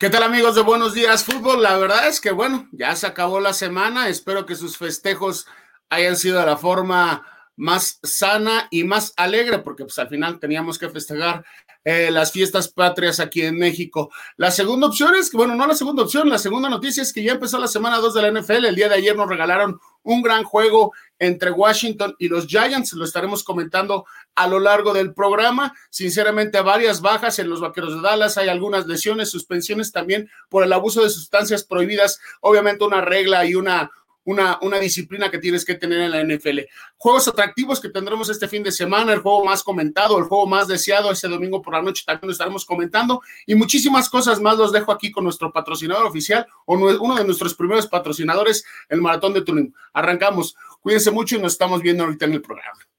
¿Qué tal amigos de Buenos Días Fútbol? La verdad es que bueno, ya se acabó la semana. Espero que sus festejos hayan sido de la forma más sana y más alegre, porque pues al final teníamos que festejar eh, las fiestas patrias aquí en México. La segunda opción es que, bueno, no la segunda opción, la segunda noticia es que ya empezó la semana 2 de la NFL. El día de ayer nos regalaron un gran juego entre Washington y los Giants. Lo estaremos comentando a lo largo del programa. Sinceramente, varias bajas en los vaqueros de Dallas. Hay algunas lesiones, suspensiones también por el abuso de sustancias prohibidas. Obviamente, una regla y una una, una disciplina que tienes que tener en la NFL. Juegos atractivos que tendremos este fin de semana, el juego más comentado, el juego más deseado ese domingo por la noche también lo estaremos comentando y muchísimas cosas más los dejo aquí con nuestro patrocinador oficial o uno de nuestros primeros patrocinadores, el Maratón de Tuning. Arrancamos. Cuídense mucho y nos estamos viendo ahorita en el programa.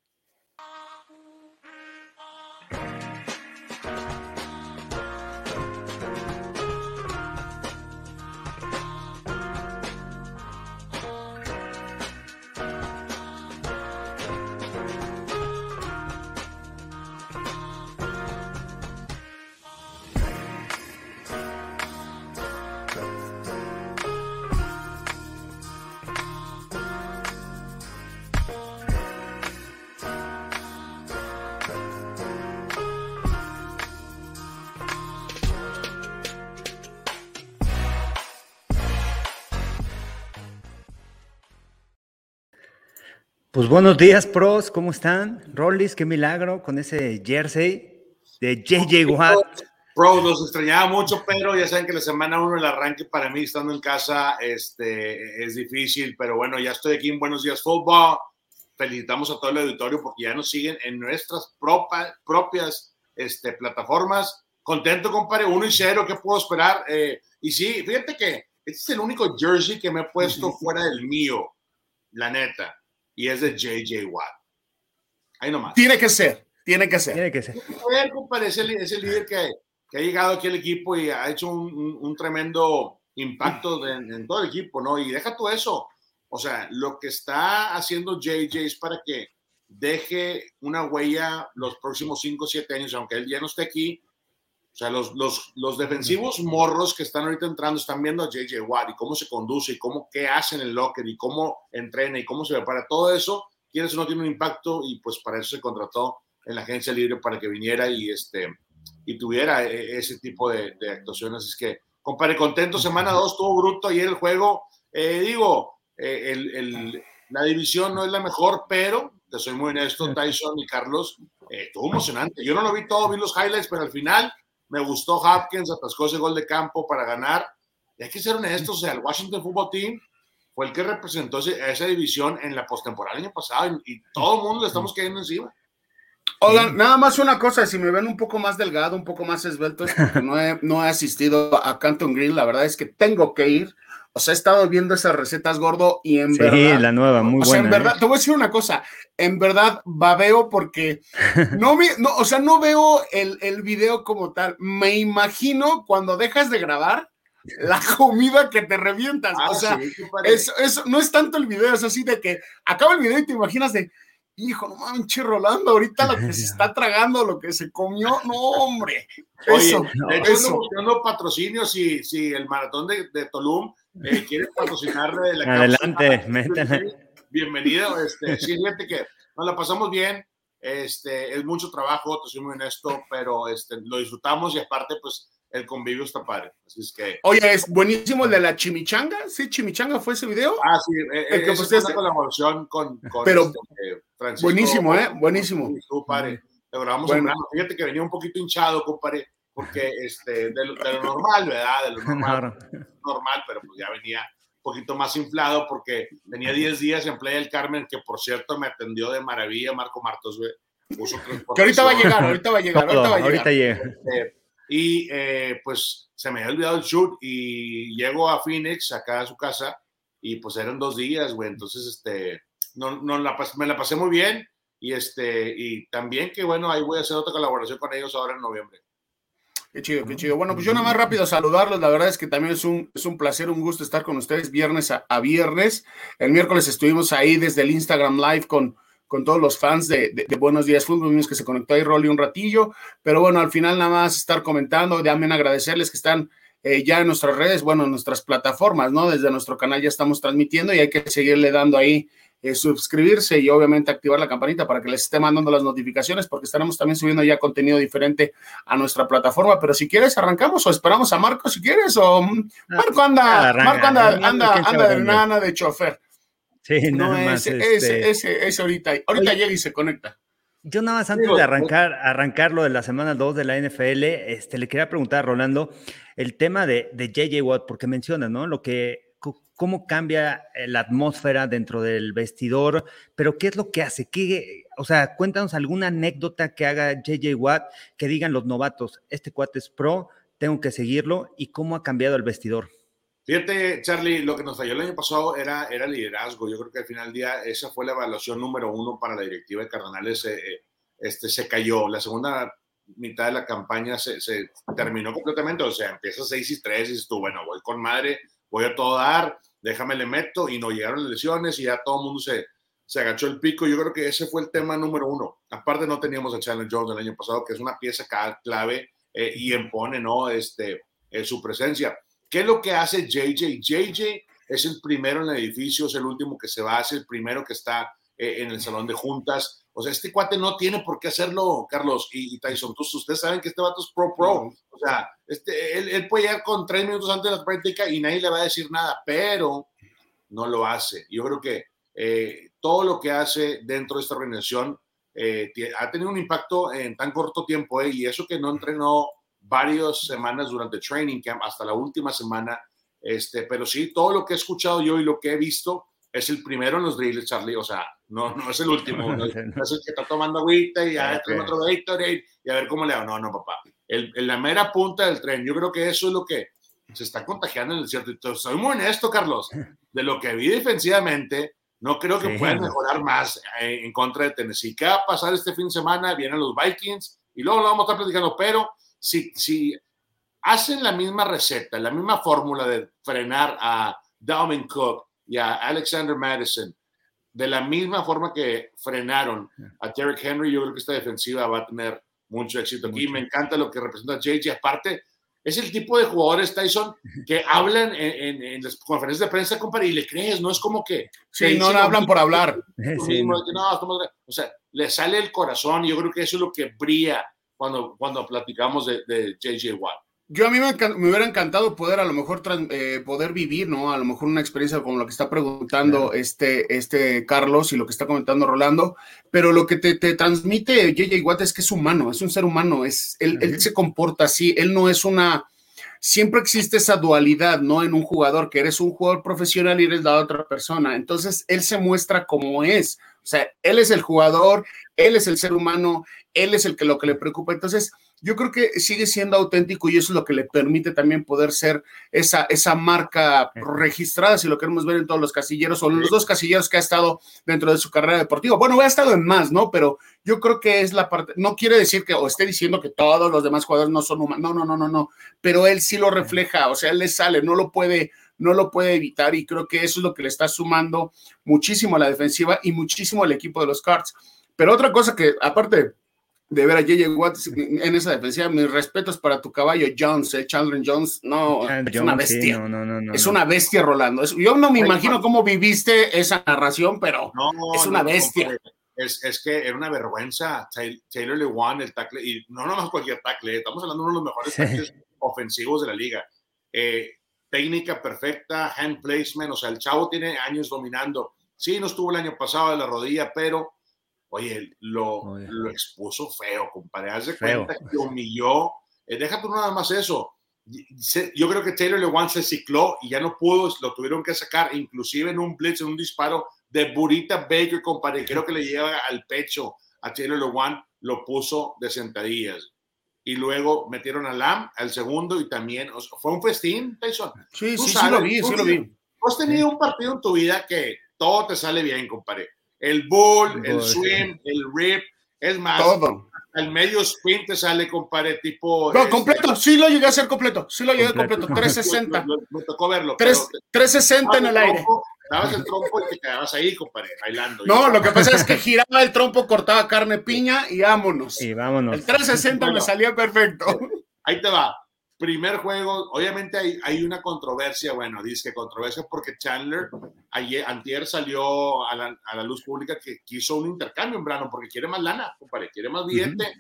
Pues buenos días, pros, ¿cómo están? Rollis, qué milagro con ese jersey de JJ Watt. Bro, nos extrañaba mucho, pero ya saben que la semana uno, el arranque para mí estando en casa este, es difícil, pero bueno, ya estoy aquí en Buenos Días Fútbol. Felicitamos a todo el auditorio porque ya nos siguen en nuestras propias este, plataformas. Contento, compadre, uno y cero, ¿qué puedo esperar? Eh, y sí, fíjate que este es el único jersey que me he puesto fuera del mío, la neta y es de JJ Watt. Ahí nomás. Tiene que ser, tiene que ser. Tiene que ser. ese, líder que, que, ha llegado aquí al equipo y ha hecho un, un, tremendo impacto en, todo el equipo, ¿no? Y deja tú eso. O sea, lo que está haciendo JJ es para que deje una huella los próximos 5 o 7 años, aunque él ya no esté aquí, o sea, los, los, los, defensivos morros que están ahorita entrando están viendo a JJ Watt y cómo se conduce y cómo qué hace en el locker y cómo entrena y cómo se prepara. Todo eso, quieres no, tiene un impacto y pues para eso se contrató en la agencia libre para que viniera y, este, y tuviera e, ese tipo de, de actuaciones. Es que, compadre, contento, semana 2 estuvo bruto ayer el juego. Eh, digo, eh, el, el, la división no es la mejor, pero te soy muy honesto, Tyson y Carlos, eh, estuvo emocionante. Yo no lo vi todo, vi los highlights, pero al final me gustó Hopkins, atascó ese gol de campo para ganar. Y hay que ser honestos, o sea, el Washington Football Team fue el que representó esa división en la postemporada el año pasado y, todo el mundo le estamos cayendo encima. Oigan, nada más una cosa, si me ven un poco más delgado, un poco más esbelto, no he, no he asistido a Canton Green, la verdad es que tengo que ir. O sea, he estado viendo esas recetas gordo y en verdad. Sí, la nueva, muy buena. O sea, en verdad, ¿eh? te voy a decir una cosa. En verdad, babeo porque no, me, no o sea, no veo el, el video como tal. Me imagino cuando dejas de grabar la comida que te revientas. Ah, o sea, eso, eso, no es tanto el video, es así de que acaba el video y te imaginas de hijo, no manches, Rolando, ahorita lo que se está tragando, lo que se comió, no, hombre. Eso, de hecho, eso. buscando patrocinios si, si el maratón de, de Tulum eh, quiere patrocinarle la Adelante, métale. Bienvenido, este, sí, fíjate que nos la pasamos bien, este, es mucho trabajo, te soy muy honesto, pero este, lo disfrutamos y aparte, pues, el convivio está padre. Así es que. Oye, es buenísimo el de la chimichanga. Sí, chimichanga fue ese video. Ah, sí, eh, el que fue una colaboración con, con Pero este, Francisco, buenísimo, ¿eh? Buenísimo. Tú, padre. Lo grabamos bueno. Fíjate que venía un poquito hinchado, compadre, porque este, de, lo, de lo normal, ¿verdad? De lo normal. normal, pero pues ya venía un poquito más inflado porque tenía 10 días en Playa del Carmen, que por cierto me atendió de maravilla Marco Martos, güey. Que ahorita va a llegar, ahorita va a llegar, ahorita va a llegar. Ahorita llega. Este, y eh, pues se me había olvidado el shoot y llego a Phoenix, acá a su casa, y pues eran dos días, güey. Entonces, este, no, no la, me la pasé muy bien. Y, este, y también que bueno, ahí voy a hacer otra colaboración con ellos ahora en noviembre. Qué chido, qué chido. Bueno, pues yo nada más rápido saludarlos. La verdad es que también es un, es un placer, un gusto estar con ustedes viernes a, a viernes. El miércoles estuvimos ahí desde el Instagram Live con, con todos los fans de, de, Buenos Días Fútbol, que se conectó ahí Rolly un ratillo, pero bueno, al final nada más estar comentando, también agradecerles que están eh, ya en nuestras redes, bueno, en nuestras plataformas, ¿no? Desde nuestro canal ya estamos transmitiendo y hay que seguirle dando ahí eh, suscribirse y obviamente activar la campanita para que les esté mandando las notificaciones porque estaremos también subiendo ya contenido diferente a nuestra plataforma. Pero si quieres, arrancamos o esperamos a Marco si quieres o mm, ah, Marco anda, Marco anda, anda, anda de nana de chofer. Sí, no, ese, ese, este ese, ahorita, ahorita llega y se conecta. Yo nada más antes de arrancar, arrancar lo de la semana 2 de la NFL, este, le quería preguntar a Rolando el tema de, de JJ Watt, porque menciona, ¿no? Lo que cómo cambia eh, la atmósfera dentro del vestidor, pero ¿qué es lo que hace? ¿Qué, o sea, cuéntanos alguna anécdota que haga JJ Watt, que digan los novatos, este cuate es pro, tengo que seguirlo, y cómo ha cambiado el vestidor. Fíjate, Charlie, lo que nos falló el año pasado era, era liderazgo. Yo creo que al final del día esa fue la evaluación número uno para la directiva de Cardenales. Eh, este, se cayó. La segunda mitad de la campaña se, se terminó completamente. O sea, empieza 6 y 3 y dices tú, bueno, voy con madre, voy a todo dar déjame le meto y no llegaron lesiones y ya todo el mundo se, se agachó el pico. Yo creo que ese fue el tema número uno. Aparte no teníamos a Chandler Jones el año pasado, que es una pieza clave eh, y impone ¿no? este, eh, su presencia. ¿Qué es lo que hace JJ? JJ es el primero en el edificio, es el último que se va, es el primero que está eh, en el salón de juntas. O sea, este cuate no tiene por qué hacerlo, Carlos y, Tyson. Entonces, ustedes saben que este vato es pro-pro. O sea, este, él, puede llegar con tres minutos antes de la práctica y nadie le va a decir nada, pero no lo hace. Yo creo que eh, todo lo que hace dentro de esta organización eh, ha tenido un impacto en tan corto tiempo y eso que no entrenó varias semanas durante el training camp hasta la última semana. Este, pero sí, todo lo que he escuchado yo y lo que he visto, es el primero en los drills, Charlie. O sea, no, no es el último. No es, el que está tomando agüita y ya okay. otro Gatorade y a ver cómo le hago. No, no, papá. El, la mera punta del tren. Yo creo que eso es lo que se está contagiando en el cierto. Entonces, soy muy honesto, Carlos. De lo que vi defensivamente, no creo que puedan mejorar más eh, en contra de Tennessee. ¿Qué va a pasar este fin de semana? Vienen los Vikings y luego lo vamos a estar platicando. Pero si, si hacen la misma receta, la misma fórmula de frenar a Dalvin Cook, y a Alexander Madison, de la misma forma que frenaron a Derrick Henry, yo creo que esta defensiva va a tener mucho éxito aquí. Me encanta lo que representa JJ. Aparte, es el tipo de jugadores, Tyson, que hablan en, las conferencias de prensa, compadre, y le crees, no es como que... Sí, no hablan por hablar. o sea, le sale el corazón y yo creo que eso es lo que brilla cuando, cuando platicamos de, de JJ Watt. Yo a mí me, hubiera encantado poder a lo mejor eh, poder vivir, ¿no? A lo mejor una experiencia como lo que está preguntando este, este Carlos y lo que está comentando Rolando, pero lo que te, transmite JJ Watt es que es humano, es un ser humano, es, él, él se comporta así, él no es una, siempre existe esa dualidad, ¿no? En un jugador, que eres un jugador profesional y eres la otra persona. Entonces, él se muestra como es. O sea, él es el jugador, él es el ser humano, él es el que lo que le preocupa. Entonces, yo creo que sigue siendo auténtico y eso es lo que le permite también poder ser esa, esa marca registrada, si lo queremos ver en todos los casilleros o en los dos casilleros que ha estado dentro de su carrera deportiva. Bueno, ha estado en más, ¿no? Pero yo creo que es la parte, no quiere decir que o esté diciendo que todos los demás jugadores no son humanos, no, no, no, no, no, pero él sí lo refleja, o sea, él le sale, no lo puede, no lo puede evitar y creo que eso es lo que le está sumando muchísimo a la defensiva y muchísimo al equipo de los Cards. Pero otra cosa que, aparte, de ver a J.J. Watt en esa defensiva. Mis respetos para tu caballo Jones, eh, Chandler Jones. No, es una bestia. es una bestia, Rolando. yo no me imagino cómo viviste esa narración, pero es una bestia. Es, que era una vergüenza. Taylor Lewan, el tackle, y no nomás cualquier tackle, estamos hablando de uno de los mejores tackles ofensivos de la liga. Eh, técnica perfecta, hand placement, o sea, el chavo tiene años dominando. Sí, no estuvo el año pasado de la rodilla, pero Oye, lo, lo expuso feo, compadre. Haz de cuenta que humilló. Eh, déjate nada más eso. Yo creo que Taylor Lewan se cicló y ya no pudo, lo tuvieron que sacar, inclusive en un blitz, en un disparo de Burita Baker, compadre. Creo que le lleva al pecho a Taylor Lewan, lo puso de sentadillas. Y luego metieron a Lam al segundo y también, fue un festín, Tyson. Sí, sí, sí lo vi, sí lo vi. Has tenido un partido en tu vida que todo te sale bien, compadre el bull, el swim, el rip, es más, todo. al medio sprint te sale, compadre, tipo. No, este, completo, sí lo llegué a hacer completo, sí lo llegué completo, 360. Me, tocó verlo. 360 en el aire. Dabas el trompo y te quedabas ahí, compadre, bailando. No, lo que pasa es que giraba el trompo, cortaba carne piña y vámonos. Y vámonos. El 360 me salía perfecto. Ahí te va. primer juego, obviamente hay, hay, una controversia, bueno, dice que controversia porque Chandler ayer, antier salió a la, a la, luz pública que quiso un intercambio en Brano porque quiere más lana, compadre, quiere más billete.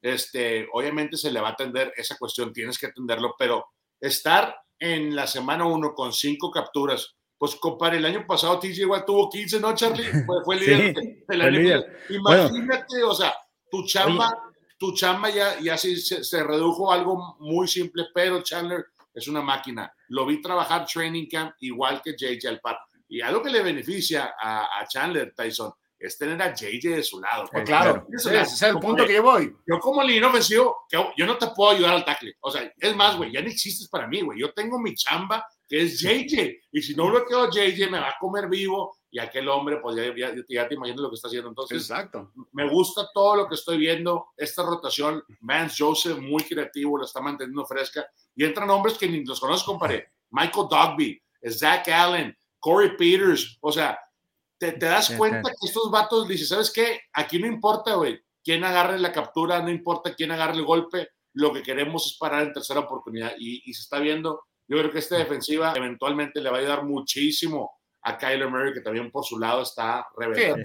Este, obviamente se le va a atender esa cuestión, tienes que atenderlo, pero estar en la semana uno con cinco capturas, pues compadre, el año pasado TJ igual tuvo 15, ¿no, Charlie? Fue, fue líder de, la Imagínate, o sea, tu chamba tu chamba ya, ya se, se, redujo a algo muy simple, pero Chandler es una máquina. Lo vi trabajar training camp igual que JJ Alpar. Y algo que le beneficia a, a Chandler Tyson es tener a JJ de su lado. Pues claro, ese es el punto que yo voy. Yo como línea ofensivo, yo no te puedo ayudar al tackle. O sea, es más, güey, ya no existes para mí, güey. Yo tengo mi chamba, que es JJ. Y si no lo quedo JJ, me va a comer vivo y aquel hombre, pues ya, ya, te imaginas lo que está haciendo. Entonces, Exacto. me gusta todo lo que estoy viendo. Esta rotación, Vance Joseph, muy creativo, la está manteniendo fresca. Y entran hombres que ni los conozco, compadre. Michael Dogby, Zach Allen, Corey Peters. O sea, te, te das cuenta que estos vatos dicen, ¿sabes qué? Aquí no importa, güey, quién agarre la captura, no importa quién agarre el golpe. Lo que queremos es parar en tercera oportunidad. Y, y se está viendo. Yo creo que esta defensiva eventualmente le va a ayudar muchísimo a Kyler Murray, que también por su lado está reventado.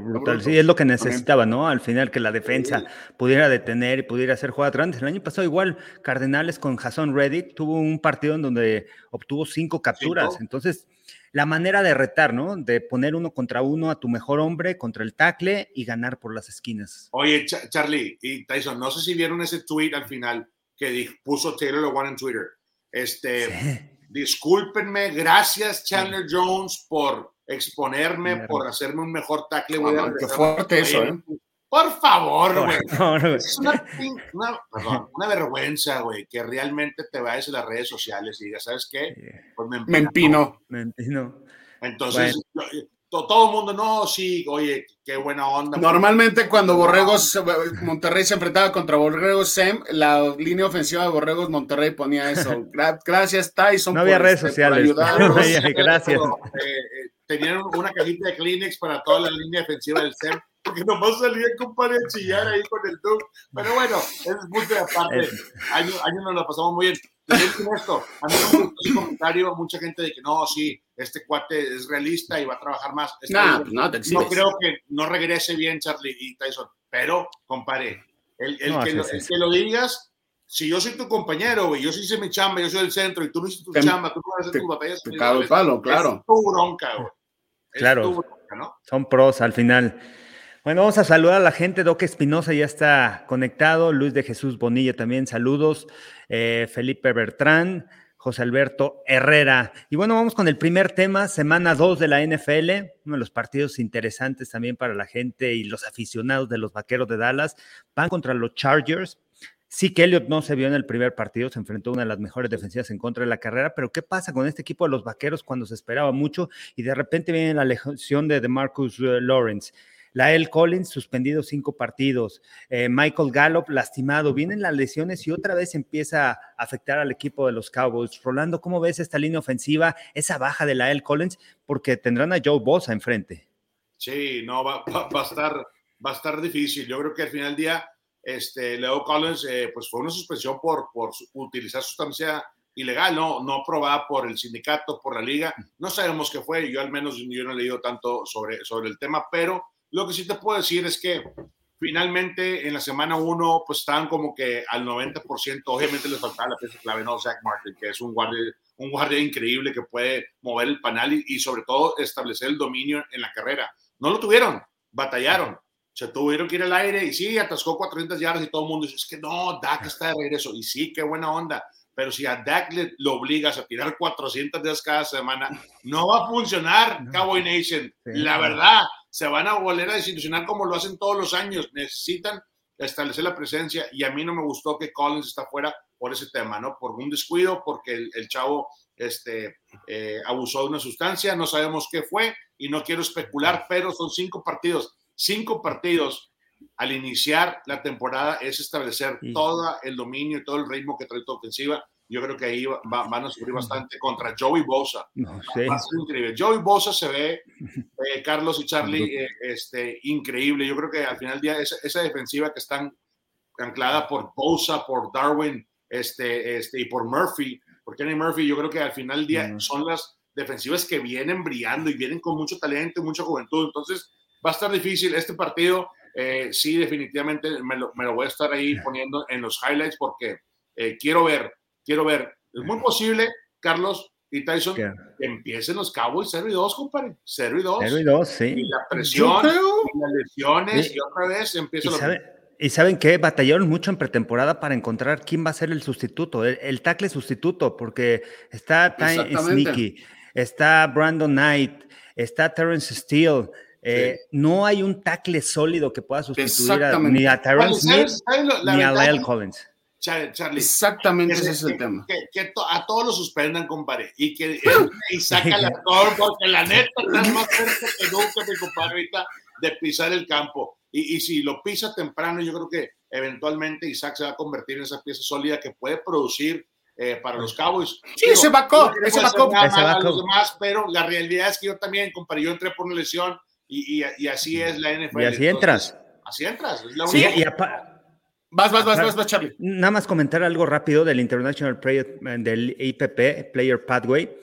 brutal. Sí, es lo que necesitaba, ¿no? Al final que la defensa pudiera detener y pudiera hacer jugadas grandes. El año pasado igual Cardenales con Jason Reddick tuvo un partido en donde obtuvo cinco capturas. Entonces, la manera de retar, ¿no? De poner uno contra uno a tu mejor hombre contra el tackle y ganar por las esquinas. Oye, Charlie y Tyson, no sé si vieron ese tweet al final que puso Taylor Lewan en Twitter. Este, discúlpenme, gracias Chandler Jones por exponerme, por hacerme un mejor tackle. qué fuerte eso, ¿eh? Por favor, güey. Es una, una, vergüenza, güey, que realmente te vayas a las redes sociales y digas, ¿sabes qué? Pues me empino. Me empino. Entonces, todo el mundo, no, sí, oye, qué buena onda. Normalmente cuando Borregos, Monterrey se enfrentaba contra Borregos Sem, la línea ofensiva de Borregos Monterrey ponía eso. Gracias, Tyson. No había redes este, sociales. Gracias. Eh, eh, tenían una cajita de Kleenex para toda la línea defensiva del SEM, porque nomás salía compadre a chillar ahí con el Duke. Pero bueno, es punto de aparte. Año, año nos lo pasamos muy bien. Esto, a mí me gustó ese comentario, mucha gente de que no, sí, este cuate es realista y va a trabajar más. no, no, no creo que no regrese bien Charlie y Tyson, pero compadre, el, el, que, lo, que, lo, digas, si yo soy tu compañero, güey, yo sí hice mi chamba, yo soy el centro y tú no hiciste tu chamba, tú no haces tus batallas. Te cago el palo, claro. Es tu bronca, güey. Claro, bronca, ¿no? son pros al final. Bueno, vamos a saludar a la gente. Doc Espinosa ya está conectado. Luis de Jesús Bonilla también, saludos. Eh, Felipe Bertrán, José Alberto Herrera. Y bueno, vamos con el primer tema, semana 2 de la NFL, uno de los partidos interesantes también para la gente y los aficionados de los Vaqueros de Dallas. Van contra los Chargers. Sí que Elliot no se vio en el primer partido, se enfrentó a una de las mejores defensivas en contra de la carrera, pero ¿qué pasa con este equipo de los Vaqueros cuando se esperaba mucho y de repente viene la lesión de DeMarcus eh, Lawrence? Lael Collins suspendido cinco partidos, eh, Michael Gallup lastimado, vienen las lesiones y otra vez empieza a afectar al equipo de los Cowboys. Rolando, ¿cómo ves esta línea ofensiva, esa baja de Lael Collins? Porque tendrán a Joe Bosa enfrente. Sí, no, va, a, estar, va a estar difícil. Yo creo que al final del día, este, Leo Collins, eh, pues fue una suspensión por, por utilizar sustancia ilegal, no, no aprobada por el sindicato, por la liga. No sabemos qué fue, yo al menos yo no he leído tanto sobre, sobre el tema, pero lo que sí te puedo decir es que finalmente en la semana 1 pues estaban como que al 90%, obviamente les faltaba la pieza clave, ¿no? Zach Martin, que es un guardia, un guardia increíble que puede mover el panal y, sobre todo establecer el dominio en la carrera. No lo tuvieron, batallaron. Se tuvieron que ir al aire y sí, atascó 400 yardas y todo el mundo dice, es que no, Dak está de regreso. Y sí, qué buena onda. Pero si a Dak le, lo obligas a tirar 400 yardas cada semana, no va a funcionar, Cowboy Nation. la verdad, se van a volver a desilusionar como lo hacen todos los años. Necesitan establecer la presencia y a mí no me gustó que Collins está fuera por ese tema, ¿no? Por un descuido, porque el, chavo este, eh, abusó de una sustancia, no sabemos qué fue y no quiero especular, pero son cinco partidos, cinco partidos al iniciar la temporada es establecer todo el dominio y todo el ritmo que trae tu ofensiva yo creo que ahí van a sufrir bastante contra Joey Bosa. No, increíble. Joey Bosa se ve, eh, Carlos y Charlie, eh, este, increíble. Yo creo que al final del día esa, defensiva que están anclada por Bosa, por Darwin, este, este, y por Murphy, porque Kenny Murphy yo creo que al final del día son las defensivas que vienen brillando y vienen con mucho talento y mucha juventud. Entonces va a estar difícil este partido. Eh, sí, definitivamente me lo, me lo, voy a estar ahí poniendo en los highlights porque eh, quiero ver, quiero ver. Es muy posible, Carlos y Tyson, que empiecen los Cowboys 0 y 2, compadre. 0 y 2. 0 y 2, sí. Y la presión, y las lesiones, y, otra vez empieza lo y saben que batallaron mucho en pretemporada para encontrar quién va a ser el sustituto, el, el tackle sustituto, porque está Ty Sneaky, está Brandon Knight, está Terrence Steele. Eh, no hay un tackle sólido que pueda sustituir a, ni a Terrence Smith ni a Lyle Collins. Charlie, Exactamente ese es el tema. Que, a todos los suspendan, compadre, y que y saca la porque la neta está más cerca que nunca, mi compadre, ahorita de pisar el campo. Y, y, si lo pisa temprano, yo creo que eventualmente Isaac se va a convertir en esa pieza sólida que puede producir eh, para los Cowboys. Sí, ese backup, ese backup. A los demás, pero la realidad es que yo también, compadre, yo entré por una lesión y, y, y así es la NFL. Y así entras. Así entras. Es la sí, y Vas, vas, vas, vas, vas, Charlie. Nada más comentar algo rápido del International Player, del IPP, Player Pathway.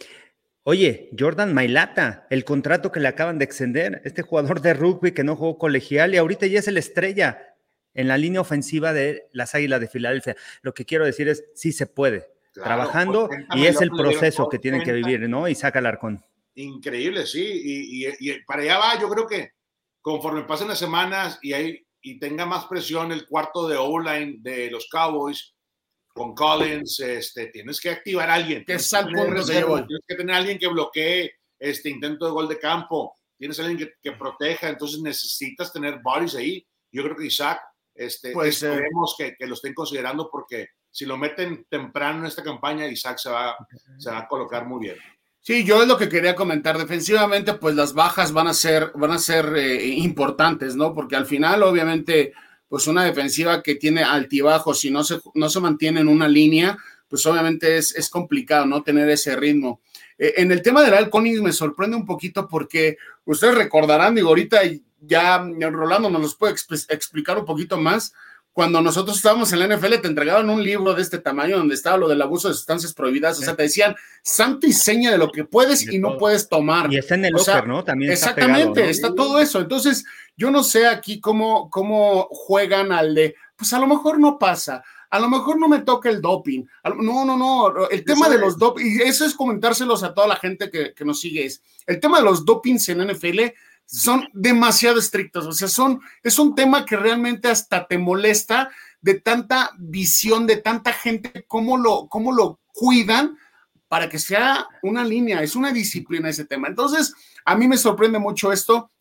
Oye, Jordan Mailata, el contrato que le acaban de extender, este jugador de rugby que no jugó colegial y ahorita ya es el estrella en la línea ofensiva de las Águilas de Filadelfia. Lo que quiero decir es, sí se puede, trabajando y es el proceso que tienen que vivir, ¿no? Y saca el arcón. Increíble, sí, y, y, y para allá va, yo creo que conforme pasen las semanas y hay y tenga más presión el cuarto de O-line de los Cowboys con Collins, este, tienes que activar a alguien. Que tienes, tienes que tener a alguien que bloquee este intento de gol de campo, tienes a alguien que, que proteja, entonces necesitas tener bodies ahí. Yo creo que Isaac, este, pues, esperemos que, que, lo estén considerando porque si lo meten temprano en esta campaña, Isaac se va, se va a colocar muy bien. Sí, yo es lo que quería comentar. Defensivamente, pues las bajas van a ser, van a ser eh, importantes, ¿no? Porque al final, obviamente, pues una defensiva que tiene altibajos y no se, no se mantiene en una línea, pues obviamente es, es complicado, ¿no? Tener ese ritmo. Eh, en el tema del Alconis me sorprende un poquito porque ustedes recordarán, digo, ahorita ya Rolando nos los puede explicar un poquito más cuando nosotros estábamos en la NFL, te entregaban un libro de este tamaño donde estaba lo del abuso de sustancias prohibidas. O sea, te decían santo y seña de lo que puedes y, no puedes tomar. Y está en el locker, ¿no? También exactamente, está, todo eso. Entonces, yo no sé aquí cómo, cómo juegan al de, pues a lo mejor no pasa. A lo mejor no me toca el doping. No, no, no. El tema de los doping, y eso es comentárselos a toda la gente que, que nos sigue, es el tema de los dopings en NFL son demasiado estrictos, o sea, son, es un tema que realmente hasta te molesta de tanta visión, de tanta gente, cómo lo, cómo lo cuidan para que sea una línea, es una disciplina ese tema. Entonces, a mí me sorprende mucho esto.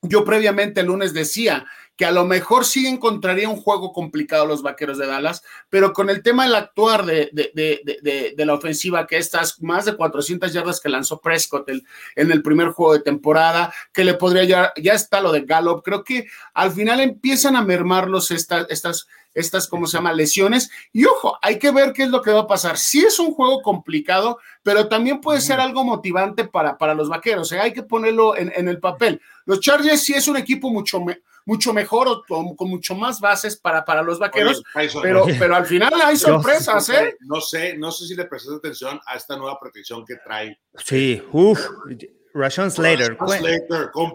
Yo previamente el lunes decía, que a lo mejor sí encontraría un juego complicado los vaqueros de Dallas, pero con el tema del actuar de, de, de, de la ofensiva, que estas más de 400 yardas que lanzó Prescott en el primer juego de temporada, que le podría ya, ya está lo de Gallup, creo que al final empiezan a mermarlos estas, estas, estas, ¿cómo se llama?, lesiones. Y ojo, hay que ver qué es lo que va a pasar. Sí es un juego complicado, pero también puede ser algo motivante para, para los vaqueros. Sea, hay que ponerlo en, en el papel. Los Chargers sí es un equipo mucho, mucho mejor o con, mucho más bases para, para los vaqueros, pero, pero al final hay sorpresas, ¿eh? No sé, no sé si le prestas atención a esta nueva protección que trae. Sí, uff, Rashon Slater.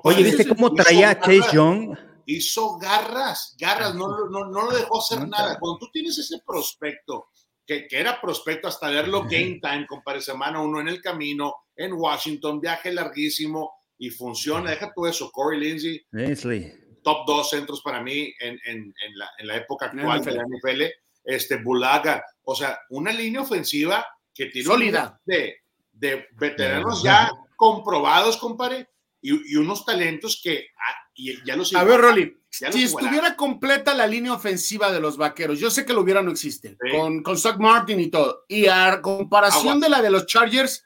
Oye, ¿viste cómo traía a Chase Young? Hizo garras, garras, no, no, no lo dejó hacer nada. Cuando tú tienes ese prospecto, que, que, era prospecto hasta verlo game time, compadre, semana uno en el camino, en Washington, viaje larguísimo y funciona. Deja tú eso, Corey Lindsey. Lindsey top dos centros para mí en, en, en, la, en la, época actual de la NFL. Este, Bulaga, o sea, una línea ofensiva que tiene sólida de, de veteranos ya comprobados, compadre, y, y, unos talentos que ah, y ya los A ver, Rolly, si estuviera completa la línea ofensiva de los vaqueros, yo sé que lo hubiera, no existe, sí. con, con Zach Martin y todo, y a comparación Agua. de la de los Chargers,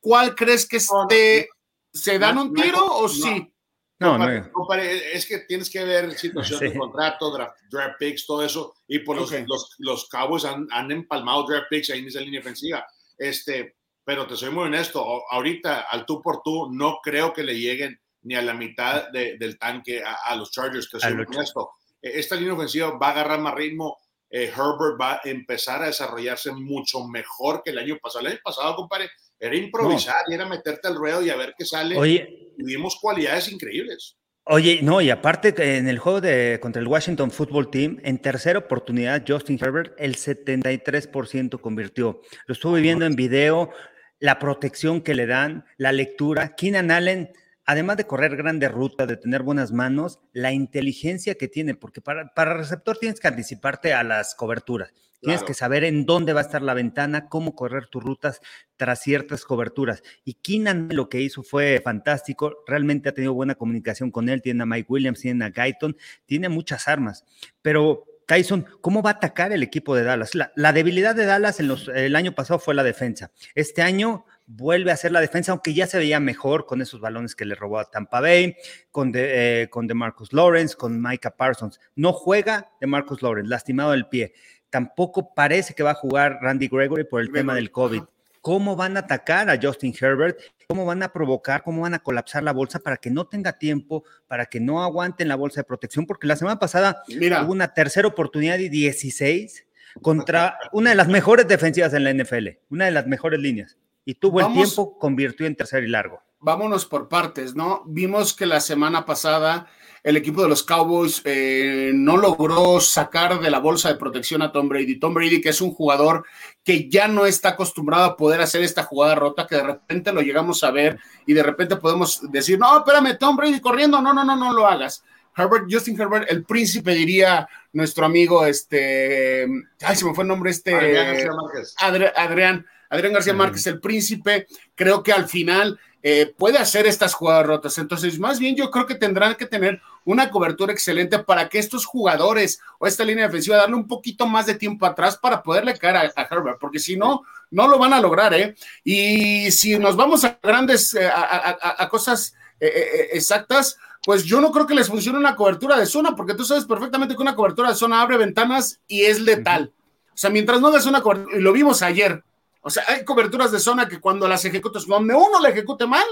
¿cuál crees que esté, se dan no, un tiro no, o sí? No, compadre, no. Es que tienes que ver situación sí. de contrato, draft, draft, picks, todo eso. Y por okay. los, los, los, Cowboys han, han, empalmado draft picks ahí en esa línea ofensiva. Este, pero te soy muy honesto, ahorita al tú por tú no creo que le lleguen ni a la mitad de, del tanque a, a, los Chargers, te soy muy honesto. E, esta línea ofensiva va a agarrar más ritmo eh, Herbert va a empezar a desarrollarse mucho mejor que el año pasado. El año pasado, compadre, era improvisar y era meterte al ruedo y a ver qué sale. Oye, tuvimos cualidades increíbles. Oye, no, y aparte en el juego de contra el Washington Football Team, en tercera oportunidad, Justin Herbert el 73% convirtió. Lo estuve viendo en video, la protección que le dan, la lectura. Keenan Allen, además de correr grandes rutas, de tener buenas manos, la inteligencia que tiene, porque para, para receptor tienes que anticiparte a las coberturas. Tienes que saber en dónde va a estar la ventana, cómo correr tus rutas tras ciertas coberturas. Y Keenan lo que hizo fue fantástico. Realmente ha tenido buena comunicación con él. Tiene a Mike Williams, tiene a Guyton, tiene muchas armas. Pero Tyson, ¿cómo va a atacar el equipo de Dallas? La, debilidad de Dallas en los, el año pasado fue la defensa. Este año vuelve a ser la defensa, aunque ya se veía mejor con esos balones que le robó a Tampa Bay, con de, eh, con de Marcus Lawrence, con Micah Parsons. No juega de Marcus Lawrence, lastimado el pie tampoco parece que va a jugar Randy Gregory por el tema del COVID. ¿Cómo van a atacar a Justin Herbert? ¿Cómo van a provocar? ¿Cómo van a colapsar la bolsa para que no tenga tiempo, para que no aguanten la bolsa de protección? Porque la semana pasada hubo una tercera oportunidad y 16 contra una de las mejores defensivas en la NFL, una de las mejores líneas. Y tuvo el tiempo, convirtió en tercer y largo. Vámonos por partes, ¿no? Vimos que la semana pasada el equipo de los Cowboys eh, no logró sacar de la bolsa de protección a Tom Brady. Tom Brady, que es un jugador que ya no está acostumbrado a poder hacer esta jugada rota, que de repente lo llegamos a ver y de repente podemos decir, no, espérame, Tom Brady corriendo, no, no, no, no lo hagas. Herbert, Justin Herbert, el príncipe, diría nuestro amigo, este, ay, se me fue el nombre, este, Adrián García Márquez. Adrián, Adrián García Márquez, el príncipe, creo que al final eh, puede hacer estas jugadas rotas. Entonces, más bien yo creo que tendrán que tener una cobertura excelente para que estos jugadores o esta línea defensiva darle un poquito más de tiempo atrás para poderle caer a, Herbert, porque si no, no lo van a lograr, ¿eh? Y si nos vamos a grandes, eh, a, cosas eh, exactas, pues yo no creo que les funcione una cobertura de zona, porque tú sabes perfectamente que una cobertura de zona abre ventanas y es letal. O sea, mientras no hagas una cobertura, y lo vimos ayer, o sea, hay coberturas de zona que cuando las ejecutas, donde uno la ejecute mal,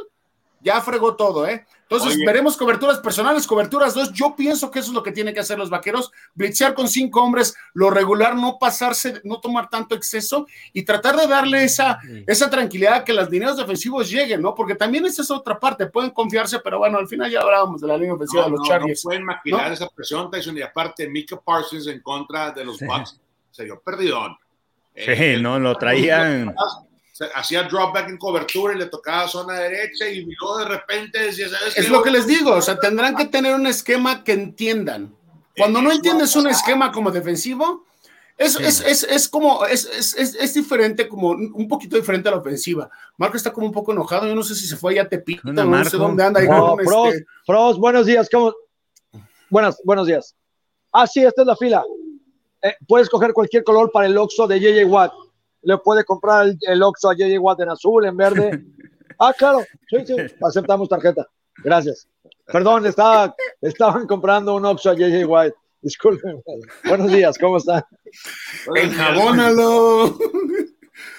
ya fregó todo, ¿eh? Entonces, veremos coberturas personales, coberturas dos. Yo pienso que eso es lo que tienen que hacer los vaqueros: blitzear con cinco hombres, lo regular, no pasarse, no tomar tanto exceso y tratar de darle esa, esa tranquilidad a que los dineros defensivos lleguen, ¿no? Porque también esa es otra parte, pueden confiarse, pero bueno, al final ya hablábamos de la línea ofensiva de los no, Chargers. No pueden maquilar esa presión, Tyson, y aparte, Mika Parsons en contra de los Bucks, se dio perdidón. Sí, eh, no, lo traían. Hacía dropback en cobertura y le tocaba zona derecha y luego de repente decía, ¿sabes Es lo que les digo, o sea, tendrán que tener un esquema que entiendan. Cuando no entiendes un esquema como defensivo, es, es, es, es, como, es, diferente, como un poquito diferente a la ofensiva. Marco está como un poco enojado, yo no sé si se fue allá a Tepito, no, no sé dónde anda. No, pros, este... pros, buenos días, ¿cómo? Buenas, buenos días. Ah, sí, esta es la fila. Eh, puedes coger cualquier color para el Oxxo de JJ Watt. Le puede comprar el, el Oxxo a JJ Watt en azul, en verde. Ah, claro, sí, sí, aceptamos tarjeta. Gracias. Perdón, estaba, estaban comprando un Oxxo a JJ Watt. Disculpen. Buenos días, ¿cómo están? Enjabónalo.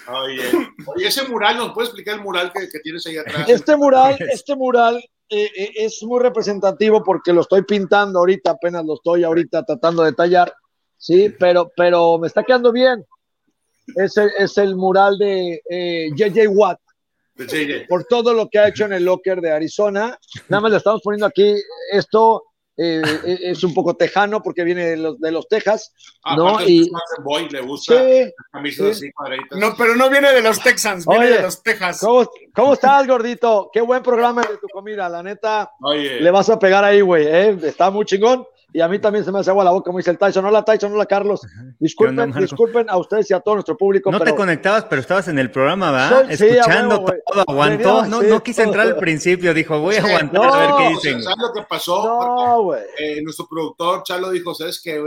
Oye, oye, ese mural, ¿nos puede explicar el mural que, que tienes ahí atrás? Este mural, este mural eh, eh, es muy representativo porque lo estoy pintando ahorita, apenas lo estoy ahorita tratando de tallar sí, pero, pero me está quedando bien. Es el, es el mural de JJ eh, Watt. Por todo lo que ha hecho en el locker de Arizona. Nada más le estamos poniendo aquí esto. Eh, eh, es un poco tejano porque viene de los, de los Texas, ¿no? Y, boy, le gusta sí, No, pero no viene de los Texans, viene de los Texas. ¿cómo, ¿cómo, estás, gordito? Qué buen programa de tu comida, la neta. Le vas a pegar ahí, güey, ¿eh? Está muy chingón y a mí también se me hace agua la boca, como dice el Tyson. Hola Tyson, hola Carlos. Disculpen, disculpen a ustedes y a todo nuestro público. No te conectabas, pero estabas en el programa, ¿va? Escuchando todo, aguantó. No, no quise entrar al principio, dijo, voy a aguantar a ver qué dicen. ¿Sabes lo que pasó? No, eh, nuestro productor Chalo dijo, ¿sabes qué?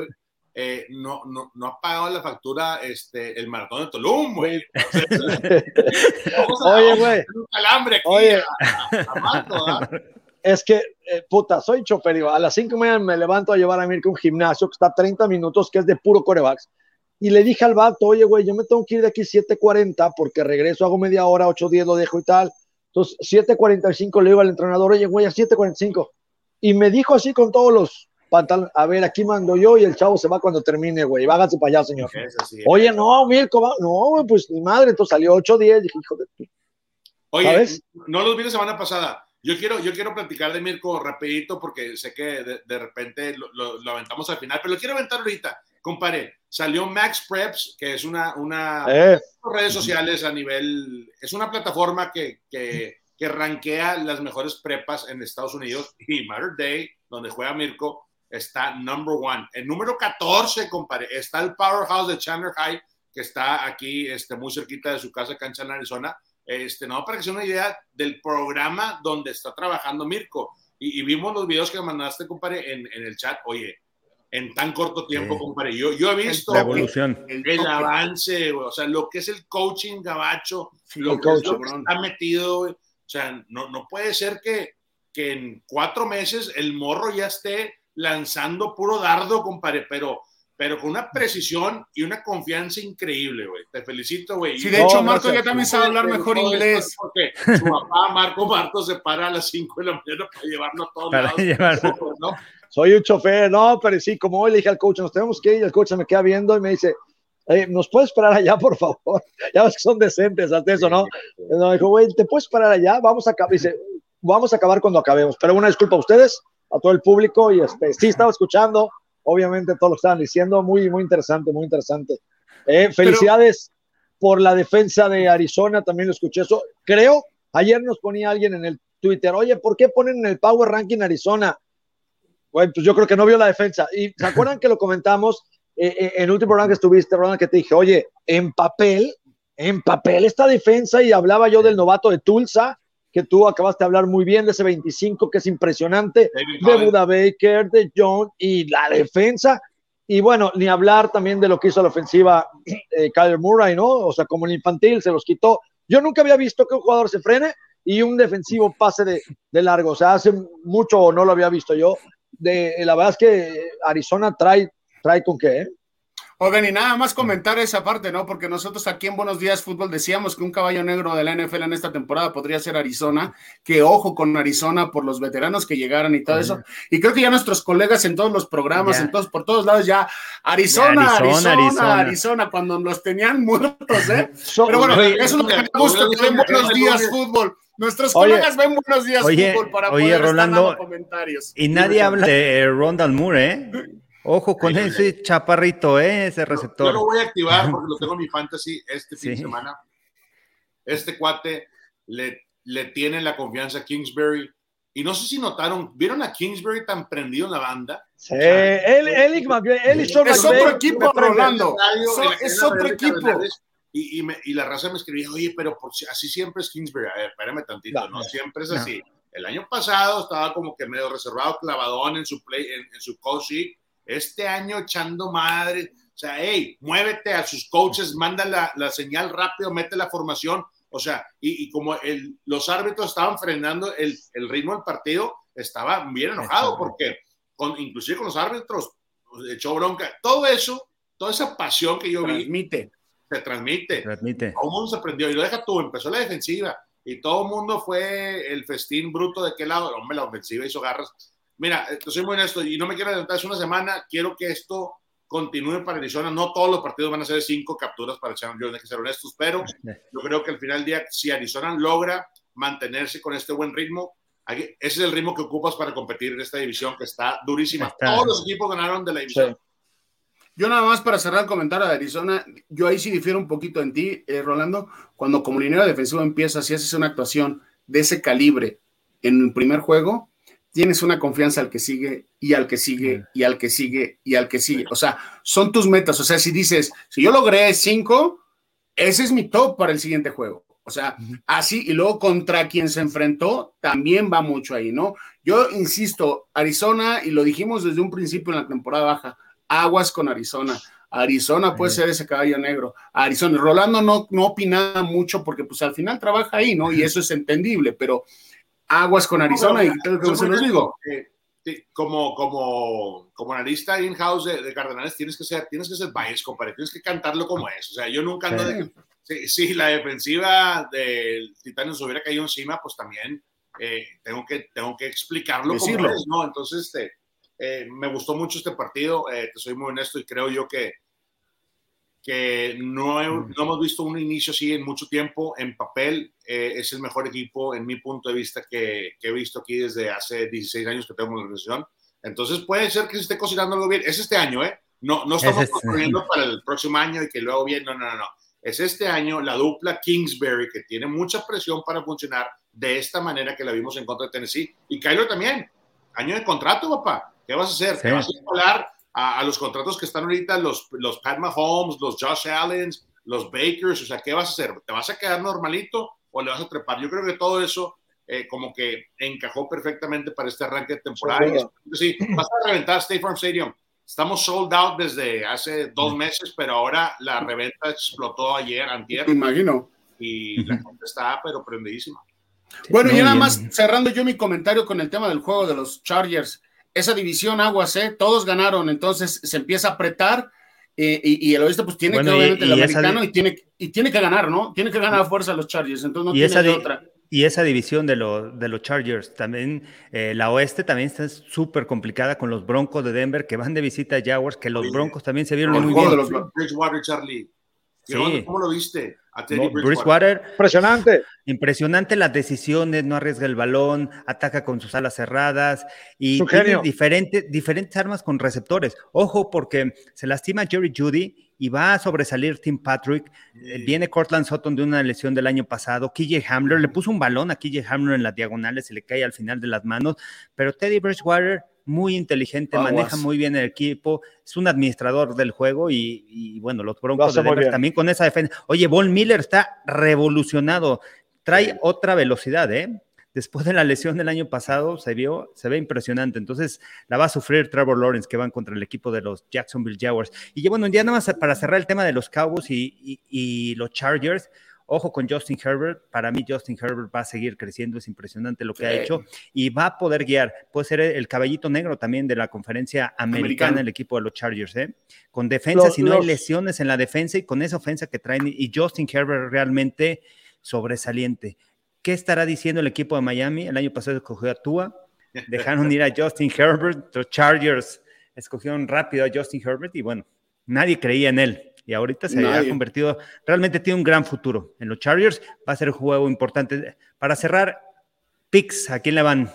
Eh, no, no, no ha pagado la factura este, el maratón de Tulum, güey. Oye, güey. Un calambre aquí Oye. A, a, es que, eh, puta, soy chofer, a las 5 de me levanto a llevar a Mirka a un gimnasio que está a 30 minutos, que es de puro corebacks. Y le dije al vato, oye, güey, yo me tengo que ir de aquí 7.40 porque regreso, hago media hora, 8.10 lo dejo y tal. Entonces, 7.45 le digo al entrenador, oye, güey, a 7.45. Y me dijo así con todos los, a ver, aquí mando yo y el chavo se va cuando termine, güey. Vágase para allá, señor. Oye, no, Mirko, no, güey, pues mi madre, entonces salió 8-10. Dije, hijo de Oye, no los vi la semana pasada. Yo quiero, yo quiero platicar de Mirko rapidito porque sé que de, repente lo, aventamos al final, pero lo quiero aventar ahorita. Compare, salió Max Preps, que es una, una eh. redes sociales a nivel, es una plataforma que, que, que rankea las mejores prepas en Estados Unidos y Matter Day, donde juega Mirko, está number one. El número 14, compare, está el Powerhouse de Chandler High, que está aquí este, muy cerquita de su casa acá en Arizona este, no, para que sea una idea del programa donde está trabajando Mirko. Y, vimos los videos que mandaste, compadre, en, en, el chat. Oye, en tan corto tiempo, compadre, yo, yo he visto la evolución. El, avance, o sea, lo que es el coaching gabacho, lo, que, está metido, o sea, no, no puede ser que, que en cuatro meses el morro ya esté lanzando puro dardo, compadre, pero pero con una precisión y una confianza increíble, güey. Te felicito, güey. Sí, de hecho, Marco ya también sabe hablar mejor inglés. Porque su papá, Marco Marto, se para a las 5 de la mañana para llevarlo a todos lados. ¿no? Soy un chofer, no, pero sí, como hoy le dije al coach, nos tenemos que ir, el coach se me queda viendo y me dice, ¿nos puedes parar allá, por favor? Ya ves que son decentes, hasta eso, ¿no? No, dijo, güey, ¿te puedes parar allá? Vamos a dice, vamos a acabar cuando acabemos. Pero una disculpa a ustedes, a todo el público, y este, sí, estaba escuchando, obviamente todo lo estaban diciendo, muy, muy interesante, muy interesante. Eh, felicidades por la defensa de Arizona, también lo escuché eso. Creo, ayer nos ponía alguien en el Twitter, oye, ¿por qué ponen en el Power Ranking Arizona? Bueno, pues yo creo que no vio la defensa. Y se acuerdan que lo comentamos eh, eh, en el último programa que estuviste, Ronald, que te dije, oye, en papel, en papel esta defensa, y hablaba yo del novato de Tulsa, que tú acabaste de hablar muy bien de ese 25 que es impresionante, de Buda Baker, de John y la defensa. Y bueno, ni hablar también de lo que hizo la ofensiva eh, Kyler Murray, ¿no? O sea, como el infantil se los quitó. Yo nunca había visto que un jugador se frene y un defensivo pase de, de largo. O sea, hace mucho no lo había visto yo. De, la verdad es que Arizona trae, trae con qué, ¿eh? Oigan, y nada más comentar esa parte, ¿no? Porque nosotros aquí en Buenos Días Fútbol decíamos que un caballo negro de la NFL en esta temporada podría ser Arizona, que ojo con Arizona por los veteranos que llegaron y todo eso. Y creo que ya nuestros colegas en todos los programas, en todos, por todos lados, ya Arizona, Arizona, Arizona, cuando los tenían muertos, ¿eh? Pero bueno, eso es lo que me gusta, que ven Buenos Días Fútbol. Nuestros colegas ven Buenos Días Fútbol para poder Rolando, estar comentarios. Y nadie habla de Rondal Moore, ¿eh? Ojo con ese chaparrito, ¿eh? ese receptor. Yo, lo voy a activar porque lo tengo en mi fantasy este fin de semana. Este cuate le, le tiene la confianza a Kingsbury. Y no sé si notaron, ¿vieron a Kingsbury tan prendido en la banda? Sí, él, él, él, es otro equipo, Rolando. es otro equipo. Y, y, y, la raza me escribía, oye, pero por, así siempre es Kingsbury. A ver, espérame tantito, ¿no? Siempre es así. El año pasado estaba como que medio reservado, clavadón en su play, en, en su coach este año echando madre. O sea, hey, muévete a sus coaches, manda la, señal rápido, mete la formación. O sea, y, como el, los árbitros estaban frenando el, el, ritmo del partido, estaba bien enojado porque con, inclusive con los árbitros pues, echó bronca. Todo eso, toda esa pasión que yo transmite. vi, se transmite. transmite. Todo el mundo se prendió. Y lo deja tú, empezó la defensiva y todo el mundo fue el festín bruto de qué lado. Hombre, la ofensiva hizo garras Mira, eh, soy muy honesto y no me quiero adelantar, es una semana, quiero que esto continúe para Arizona. No todos los partidos van a ser cinco capturas para Chandler Jones, hay que ser honestos, pero yo creo que al final del día, si Arizona logra mantenerse con este buen ritmo, ese es el ritmo que ocupas para competir en esta división que está durísima. Todos los equipos ganaron de la división. Yo nada más para cerrar el comentario de Arizona, yo ahí sí difiero un poquito en ti, eh, Rolando, cuando como línea defensiva empiezas y haces una actuación de ese calibre en el primer juego, tienes una confianza al que sigue y al que sigue y al que sigue y al que sigue. O sea, son tus metas. O sea, si dices, si yo logré cinco, ese es mi top para el siguiente juego. O sea, así y luego contra quien se enfrentó también va mucho ahí, ¿no? Yo insisto, Arizona, y lo dijimos desde un principio en la temporada baja, aguas con Arizona. Arizona puede ser ese caballo negro. Arizona, Rolando no, no opinaba mucho porque pues al final trabaja ahí, ¿no? Y eso es entendible, pero aguas con Arizona y que se los digo. como, como, como analista in-house de, Cardenales tienes que ser, tienes que ser bias, compadre, tienes que cantarlo como es. O sea, yo nunca ando de... Si, la defensiva del Titanic se hubiera caído encima, pues también eh, tengo, que, tengo que explicarlo como es, ¿no? Entonces, este, eh, me gustó mucho este partido, eh, te soy muy honesto y creo yo que, que no, no, hemos visto un inicio así en mucho tiempo. En papel es el mejor equipo, en mi punto de vista, que, que, he visto aquí desde hace 16 años que tengo la organización. Entonces puede ser que se esté cocinando algo bien. Es este año, ¿eh? No, no estamos construyendo para el próximo año y que luego bien, no, no, no, no. Es este año la dupla Kingsbury que tiene mucha presión para funcionar de esta manera que la vimos en contra de Tennessee. Y Kylo también. Año de contrato, papá. ¿Qué vas a hacer? ¿Te vas a hablar a, los contratos que están ahorita, los, los Pat Mahomes, los Josh Allens, los Bakers? O sea, ¿qué vas a hacer? ¿Te vas a quedar normalito o le vas a trepar? Yo creo que todo eso eh, como que encajó perfectamente para este arranque de temporada. Sí, vas a reventar State Farm Stadium. Estamos sold out desde hace dos meses, pero ahora la reventa explotó ayer, antier. Me imagino. Y la gente está, pero prendidísima. Bueno, y nada más cerrando yo mi comentario con el tema del juego de los Chargers. Esa división aguas, ¿eh? Todos ganaron, entonces se empieza a apretar. Eh, y, el oeste pues tiene que obviamente el americano y tiene, y tiene que ganar, ¿no? Tiene que ganar a fuerza los Chargers, entonces no tiene otra. Y esa división de, de los Chargers, también eh, la oeste también está súper complicada con los Broncos de Denver que van de visita a Jaguars, que los Broncos también se vieron muy bien. De los Bridgewater, Charlie. ¿Cómo lo viste? A Bridgewater. Impresionante. Impresionante las decisiones, no arriesga el balón, ataca con sus alas cerradas y tiene diferentes, diferentes armas con receptores. Ojo, porque se lastima Jerry Judy y va a sobresalir Tim Patrick. Eh, viene Cortland Sutton de una lesión del año pasado. KJ Hamler le puso un balón a KJ Hamler en las diagonales, se le cae al final de las manos. Pero Teddy Bridgewater, muy inteligente, maneja muy bien el equipo, es un administrador del juego y, bueno, los Broncos de Denver también con esa defensa. Oye, Von Miller está revolucionado, trae otra velocidad, ¿eh? después de la lesión del año pasado se vio, se ve impresionante. Entonces la va a sufrir Trevor Lawrence que van contra el equipo de los Jacksonville Jaguars. Y bueno, ya nada más para cerrar el tema de los Cowboys y, los Chargers. Ojo con Justin Herbert. Para mí, Justin Herbert va a seguir creciendo. Es impresionante lo que ha hecho y va a poder guiar. Puede ser el caballito negro también de la conferencia americana, el equipo de los Chargers. ¿eh? Con defensa, si no hay lesiones en la defensa y con esa ofensa que traen. Y Justin Herbert realmente sobresaliente. ¿Qué estará diciendo el equipo de Miami? El año pasado escogió a Tua, dejaron ir a Justin Herbert, los Chargers escogieron rápido a Justin Herbert y bueno, nadie creía en él. Y ahorita se ha convertido, realmente tiene un gran futuro. En los Chargers va a ser un juego importante. Para cerrar, picks, ¿a quién le van?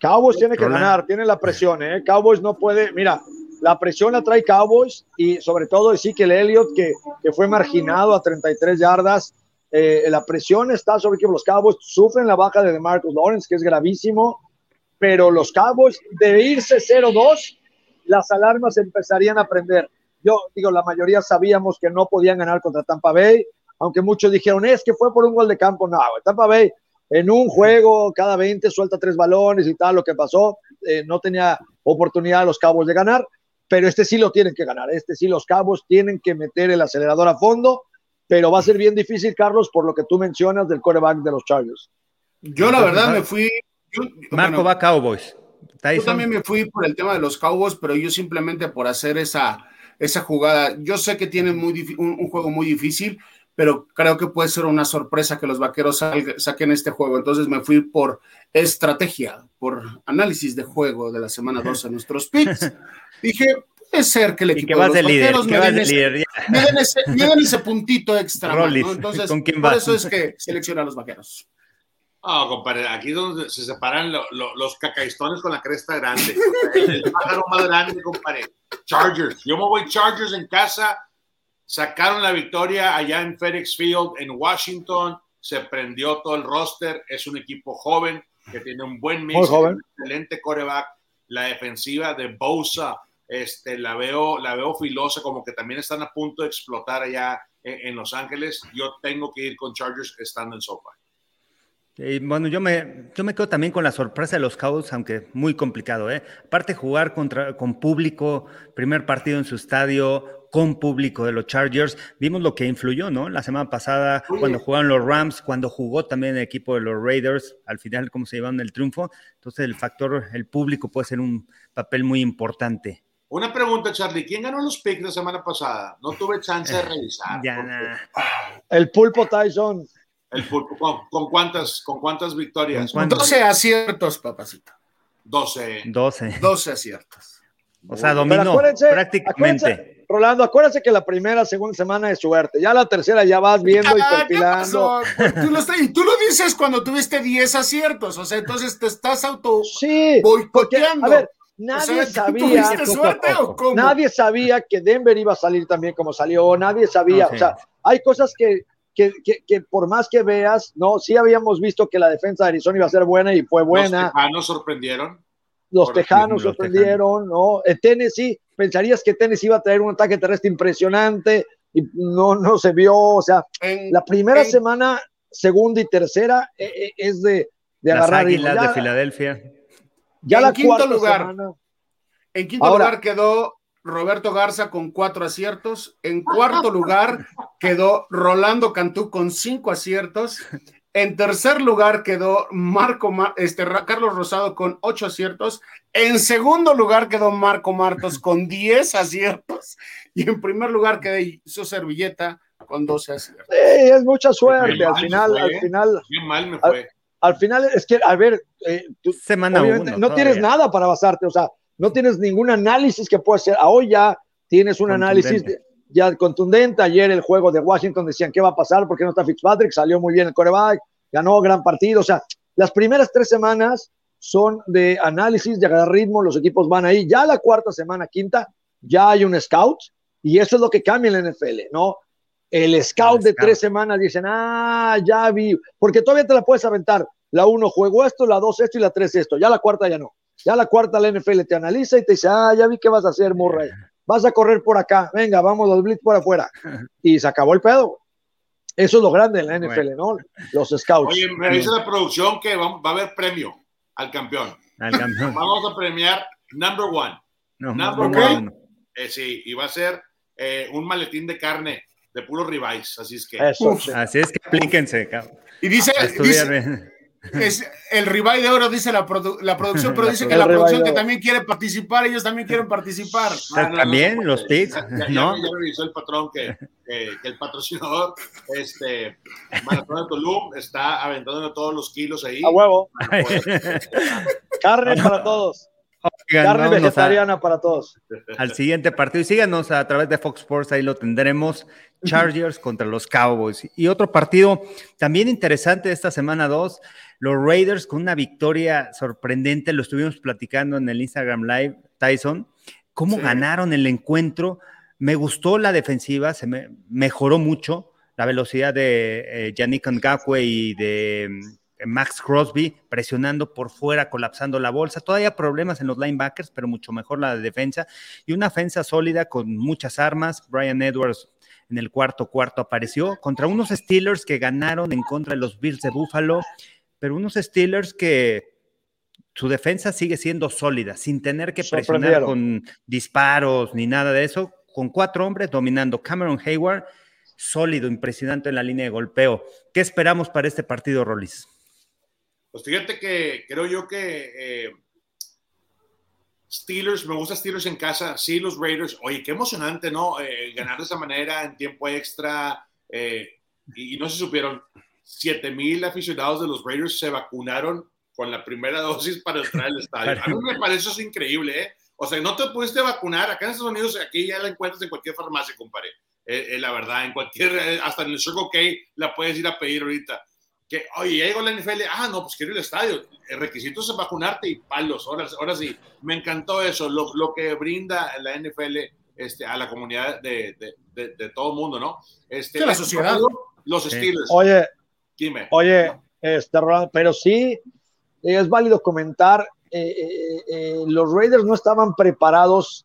Cowboys tiene que ganar, tiene la presión, ¿eh? Cowboys no puede, mira, la presión la trae Cowboys y sobre todo Ezekiel Elliott, que, que fue marginado a 33 yardas, eh, la presión está sobre que los Cowboys sufren la baja de Marcus Lawrence, que es gravísimo, pero los Cowboys de irse 0-2, las alarmas empezarían a prender. Yo digo, la mayoría sabíamos que no podían ganar contra Tampa Bay, aunque muchos dijeron, es que fue por un gol de campo. No, Tampa Bay en un juego cada 20 suelta tres balones y tal, lo que pasó, eh, no tenía oportunidad los Cowboys de ganar, pero este sí lo tienen que ganar, este sí los Cowboys tienen que meter el acelerador a fondo pero va a ser bien difícil, Carlos, por lo que tú mencionas del coreback de los Chargers. Yo la verdad me fui... Marco va Cowboys. Yo también me fui por el tema de los Cowboys, pero yo simplemente por hacer esa, esa jugada. Yo sé que tienen muy un, juego muy difícil, pero creo que puede ser una sorpresa que los vaqueros saquen este juego. Entonces me fui por estrategia, por análisis de juego de la semana 12 en nuestros picks. Dije, puede ser que el equipo de los vaqueros me, den ese, ese, puntito extra. ¿no? Entonces, por eso es que selecciona a los vaqueros. Ah, compadre, aquí donde se separan los cacaistones con la cresta grande. El, pájaro más grande, compadre. Chargers. Yo me voy Chargers en casa. Sacaron la victoria allá en FedEx Field, en Washington. Se prendió todo el roster. Es un equipo joven que tiene un buen mix, un excelente coreback. La defensiva de Bosa, este, la, veo, la veo filosa, como que también están a punto de explotar allá en, Los Ángeles. Yo tengo que ir con Chargers estando en Sopa. Bueno, yo me, yo me quedo también con la sorpresa de los Cowboys, aunque muy complicado. ¿eh? Aparte, jugar contra, con público, primer partido en su estadio, con público de los Chargers, vimos lo que influyó, ¿no? La semana pasada, cuando jugaron los Rams, cuando jugó también el equipo de los Raiders, al final, cómo se llevaron el triunfo. Entonces, el factor, el público puede ser un papel muy importante. Una pregunta, Charlie. ¿Quién ganó los picks la semana pasada? No tuve chance de revisar. El pulpo Tyson. El pulpo. ¿Con, cuántas, con cuántas victorias? ¿Con 12 aciertos, papacito. 12. 12. 12 aciertos. O sea, dominó prácticamente. Rolando, acuérdense que la primera, segunda semana es suerte. Ya la tercera ya vas viendo y ah, perfilando. Tú lo, y tú lo dices cuando tuviste 10 aciertos. O sea, entonces te estás auto sí, boicoteando. a ver, nadie sabía. Suerte, ¿o cómo? Nadie sabía que Denver iba a salir también como salió. Nadie sabía. O sea, hay cosas que, que, que, por más que veas, no, sí habíamos visto que la defensa de Arizona iba a ser buena y fue buena. Los sorprendieron los Tejanos sorprendieron, ¿no? En Tennessee, pensarías que Tennessee iba a traer un ataque terrestre impresionante y no, no se vio, o sea, la primera semana, segunda y tercera e, e, es de, de Las agarrar. Águilas de Filadelfia. Ya en la quinto lugar. En quinto lugar quedó Roberto Garza con cuatro aciertos. En cuarto lugar quedó Rolando Cantú con cinco aciertos. En tercer lugar quedó Marco este, Carlos Rosado con ocho aciertos. En segundo lugar quedó Marco Martos con diez aciertos. Y en primer lugar quedó su servilleta con doce aciertos. Sí, es mucha suerte. Al final, al final. mal me fue. Al, final, es que, a ver, eh, Semana no tienes nada para basarte. O sea, no tienes ningún análisis que pueda ser. Hoy ya tienes un análisis ya contundente. Ayer el juego de Washington decían qué va a pasar, porque no está Fitzpatrick, salió muy bien el coreback, ganó gran partido. O sea, las primeras tres semanas son de análisis, de agarrar ritmo, los equipos van ahí. Ya la cuarta semana, quinta, ya hay un scout y eso es lo que cambia en la NFL, ¿no? El scout de tres semanas dicen, ah, ya vi, porque todavía te la puedes aventar. La uno juego esto, la dos esto y la tres esto. Ya la cuarta ya no. Ya la cuarta la NFL te analiza y te dice, ah, ya vi qué vas a hacer, Murray vas a correr por acá, venga, vamos los blitz por afuera. Y se acabó el pedo. Eso es lo grande en la NFL, ¿no? Los scouts. Oye, me dice la producción que va, a haber premio al campeón. Al campeón. Vamos a premiar number one. number one. Eh, sí, y va a ser eh, un maletín de carne de puro ribeyes, así es que. así es que aplíquense, cabrón. Y dice, dice, es el rival de oro, dice la, la producción, pero dice que la producción que también quiere participar, ellos también quieren participar. también los pits, ¿no? Ya, revisó el patrón que, que, el patrocinador, este, Maratón de Tulum, está aventando todos los kilos ahí. A huevo. Carne para todos. Carne vegetariana para todos. Al siguiente partido. Y síganos a través de Fox Sports, ahí lo tendremos. Chargers contra los Cowboys. Y otro partido también interesante de esta semana 2, los Raiders con una victoria sorprendente, lo estuvimos platicando en el Instagram Live, Tyson, cómo ganaron el encuentro. Me gustó la defensiva, se me mejoró mucho la velocidad de eh, Yannick Ngakwe y de mm, Max Crosby presionando por fuera, colapsando la bolsa. Todavía problemas en los linebackers, pero mucho mejor la de defensa. Y una defensa sólida con muchas armas. Brian Edwards en el cuarto cuarto apareció contra unos Steelers que ganaron en contra de los Bills de Buffalo, pero unos Steelers que su defensa sigue siendo sólida, sin tener que presionar con disparos ni nada de eso, con cuatro hombres dominando. Cameron Hayward, sólido, impresionante en la línea de golpeo. ¿Qué esperamos para este partido, Rollis? Pues fíjate que creo yo que eh, Steelers, me gusta Steelers en casa, sí, los Raiders, oye, qué emocionante, ¿no? Eh, ganar de esa manera en tiempo extra, eh, y, no se supieron, 7 mil aficionados de los Raiders se vacunaron con la primera dosis para entrar al estadio. A mí me parece eso increíble, ¿eh? O sea, no te pudiste vacunar, acá en Estados Unidos, aquí ya la encuentras en cualquier farmacia, compadre. Eh, la verdad, en cualquier, hasta en el Circle K la puedes ir a pedir ahorita que, oye, ya llegó la NFL, ah, no, pues quiero ir al estadio. El requisito es vacunarte y palos. Ahora, ahora sí, me encantó eso, lo, lo que brinda la NFL este, a la comunidad de, de, de, todo el mundo, ¿no? Este, la sociedad. Los Steelers. Oye, Dime. Oye, este, pero sí es válido comentar, eh, eh, eh, los Raiders no estaban preparados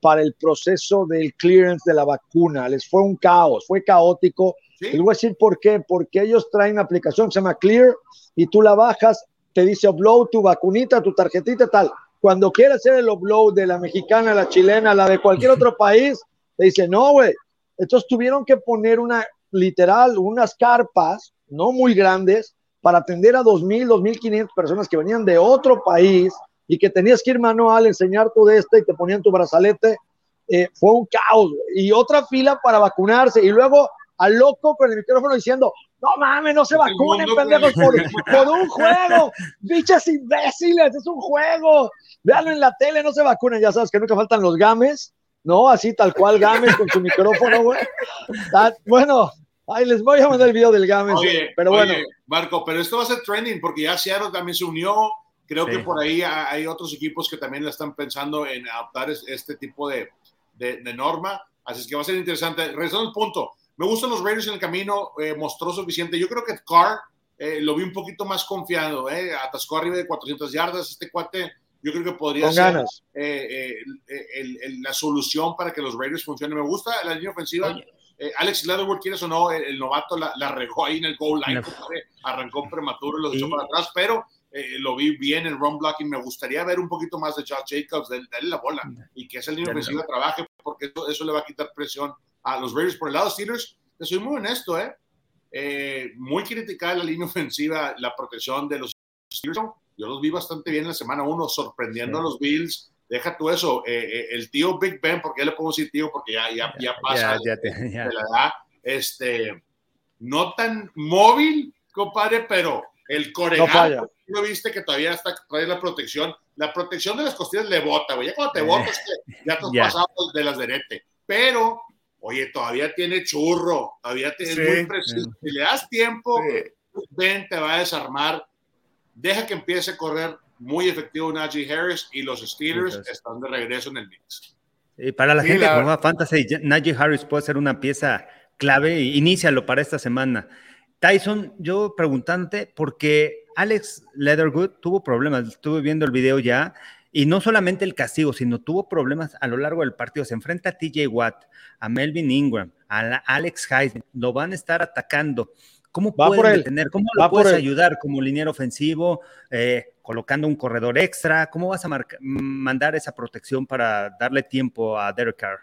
para el proceso del clearance de la vacuna, les fue un caos, fue caótico les voy a decir por qué. Porque ellos traen una aplicación que se llama Clear y tú la bajas, te dice upload tu vacunita, tu tarjetita, tal. Cuando quieres hacer el upload de la mexicana, la chilena, la de cualquier otro país, te dice, no, güey. Entonces tuvieron que poner una, literal, unas carpas, no muy grandes, para atender a 2.000, 2.500 personas que venían de otro país y que tenías que ir manual, enseñar tu de este y te ponían tu brazalete. Eh, fue un caos. Y otra fila para vacunarse. Y luego al loco con el micrófono diciendo, no mames, no se vacunen, pendejos, por, un juego. Bichas imbéciles, es un juego. Veanlo en la tele, no se vacunen. Ya sabes que nunca faltan los games, ¿no? Así tal cual games con su micrófono, güey. Ah, bueno, Ay, les voy a mandar el video del Games. pero bueno. Marco, pero esto va a ser trending porque ya Seattle también se unió. Creo que por ahí hay otros equipos que también la están pensando en adoptar este tipo de, de, norma. Así es que va a ser interesante. Regresando al punto, me gustan los Raiders en el camino, eh, mostró suficiente. Yo creo que Carr eh, lo vi un poquito más confiado, eh, atascó arriba de 400 yardas. Este cuate, yo creo que podría ser eh, la solución para que los Raiders funcionen. Me gusta la línea ofensiva. Eh, Alex Leatherwood, quieres o no, el, novato la, regó ahí en el goal line, arrancó prematuro y lo echó para atrás, pero eh, lo vi bien en run blocking. Me gustaría ver un poquito más de Josh Jacobs, darle la bola y que ese línea ofensiva trabaje, porque eso, le va a quitar presión a los Raiders. Por el lado Steelers, te soy muy honesto, ¿eh? eh muy criticada la línea ofensiva, la protección de los Steelers. Yo los vi bastante bien en la semana uno, sorprendiendo a los Bills deja tú eso, eh, eh, el tío Big Ben, porque ya le puedo decir tío, porque ya, ya, ya pasa de la edad, este, no tan móvil, compadre, pero el coreano, no viste que todavía está, trae la protección, la protección de las costillas le bota, güey, ya cuando te botas, ya te has pasado de las derete, pero, oye, todavía tiene churro, todavía tiene, muy preciso, si le das tiempo, Ben te va a desarmar, deja que empiece a correr muy efectivo Najee Harris y los Steelers están de regreso en el mix. Y para la gente que juega Fantasy, Najee Harris puede ser una pieza clave. Inícialo para esta semana. Tyson, yo preguntante, porque Alex Leatherwood tuvo problemas, estuve viendo el video ya, y no solamente el castigo, sino tuvo problemas a lo largo del partido. Se enfrenta a TJ Watt, a Melvin Ingram, a Alex Heisman, lo van a estar atacando. ¿Cómo pueden detener? ¿Cómo lo puedes ayudar como liniero ofensivo? Eh, colocando un corredor extra? ¿Cómo vas a mandar esa protección para darle tiempo a Derek Carr?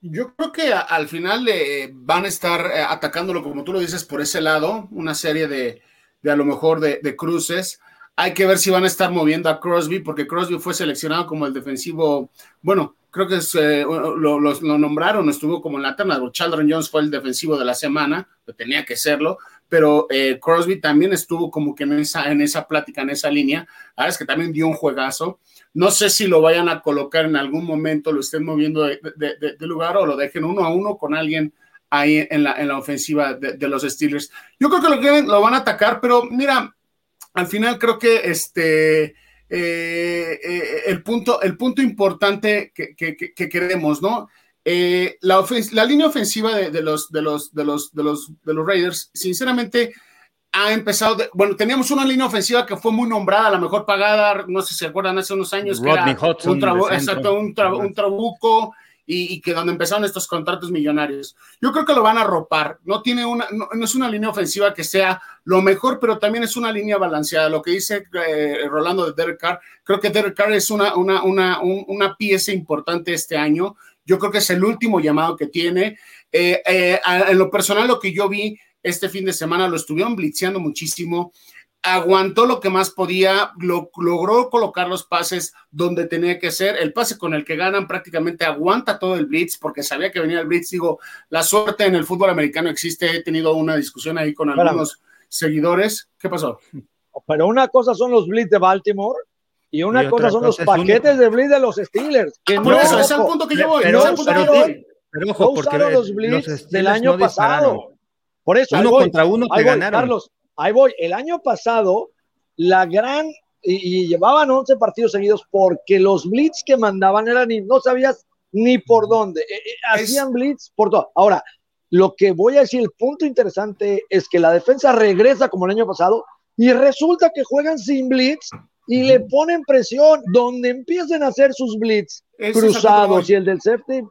Yo creo que al final le van a estar eh, atacándolo, como tú lo dices, por ese lado, una serie de, a lo mejor de, cruces. Hay que ver si van a estar moviendo a Crosby, porque Crosby fue seleccionado como el defensivo, bueno, creo que eh, lo, lo, nombraron, estuvo como en la terna. Chaldron Jones fue el defensivo de la semana, tenía que serlo, pero eh, Crosby también estuvo como que en esa, en esa plática, en esa línea. Ahora es que también dio un juegazo. No sé si lo vayan a colocar en algún momento, lo estén moviendo de, lugar o lo dejen uno a uno con alguien ahí en la, en la ofensiva de, los Steelers. Yo creo que lo, lo van a atacar, pero mira, al final creo que este... Eh, eh, el, punto, el punto importante que queremos, ¿no? Eh, la, la, línea ofensiva de, los, de, los, de, los, de, los, de los Raiders, sinceramente, ha empezado, bueno, teníamos una línea ofensiva que fue muy nombrada, la mejor pagada, no sé si se acuerdan, hace unos años, que era un, exacto, un, trabuco y, que donde empezaron estos contratos millonarios. Yo creo que lo van a ropar, no tiene una, no, es una línea ofensiva que sea lo mejor, pero también es una línea balanceada. Lo que dice eh, Rolando de Derek Carr, creo que Derek Carr es una, una, una, una pieza importante este año. Yo creo que es el último llamado que tiene. Eh, eh, en lo personal, lo que yo vi este fin de semana, lo estuvieron blitzeando muchísimo. Aguantó lo que más podía, logró colocar los pases donde tenía que ser. El pase con el que ganan prácticamente aguanta todo el blitz porque sabía que venía el blitz. Digo, la suerte en el fútbol americano existe. He tenido una discusión ahí con algunos seguidores. ¿Qué pasó? Pero una cosa son los blitz de Baltimore y una cosa son los paquetes de blitz de los Steelers. Que no, eso, es el punto que yo voy. Pero, es el punto que yo voy. pero ojo, porque los blitz del año pasado. Por eso, uno contra uno te ganaron. Carlos, ahí voy. El año pasado, la gran. Y, llevaban 11 partidos seguidos porque los blitz que mandaban eran. No sabías ni por dónde. Eh, eh, hacían blitz por todo. Ahora, lo que voy a decir, el punto interesante es que la defensa regresa como el año pasado y resulta que juegan sin blitz y le ponen presión donde empiecen a hacer sus blitz cruzados y el del safety.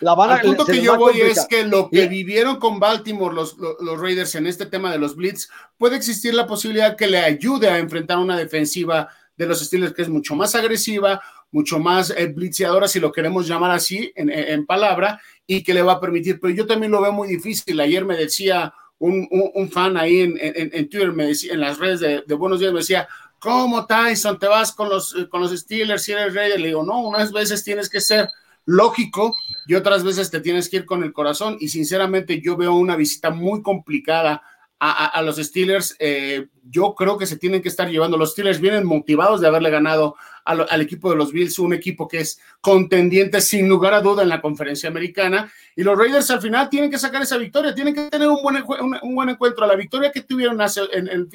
La van a, punto que yo voy es que lo que vivieron con Baltimore los, los, Raiders en este tema de los blitz, puede existir la posibilidad que le ayude a enfrentar una defensiva de los Steelers que es mucho más agresiva, mucho más eh, blitzeadora, si lo queremos llamar así en, en, palabra, y que le va a permitir. Pero yo también lo veo muy difícil. Ayer me decía un, un, fan ahí en, en, Twitter, me decía, en las redes de, de Buenos Días, me decía, ¿cómo Tyson te vas con los, con los Steelers si eres Raider? Le digo, no, unas veces tienes que ser lógico y otras veces te tienes que ir con el corazón. Y sinceramente yo veo una visita muy complicada a, los Steelers. Eh, yo creo que se tienen que estar llevando. Los Steelers vienen motivados de haberle ganado al, equipo de los Bills, un equipo que es contendiente sin lugar a duda en la conferencia americana. Y los Raiders al final tienen que sacar esa victoria, tienen que tener un buen, un, buen encuentro. La victoria que tuvieron en, el,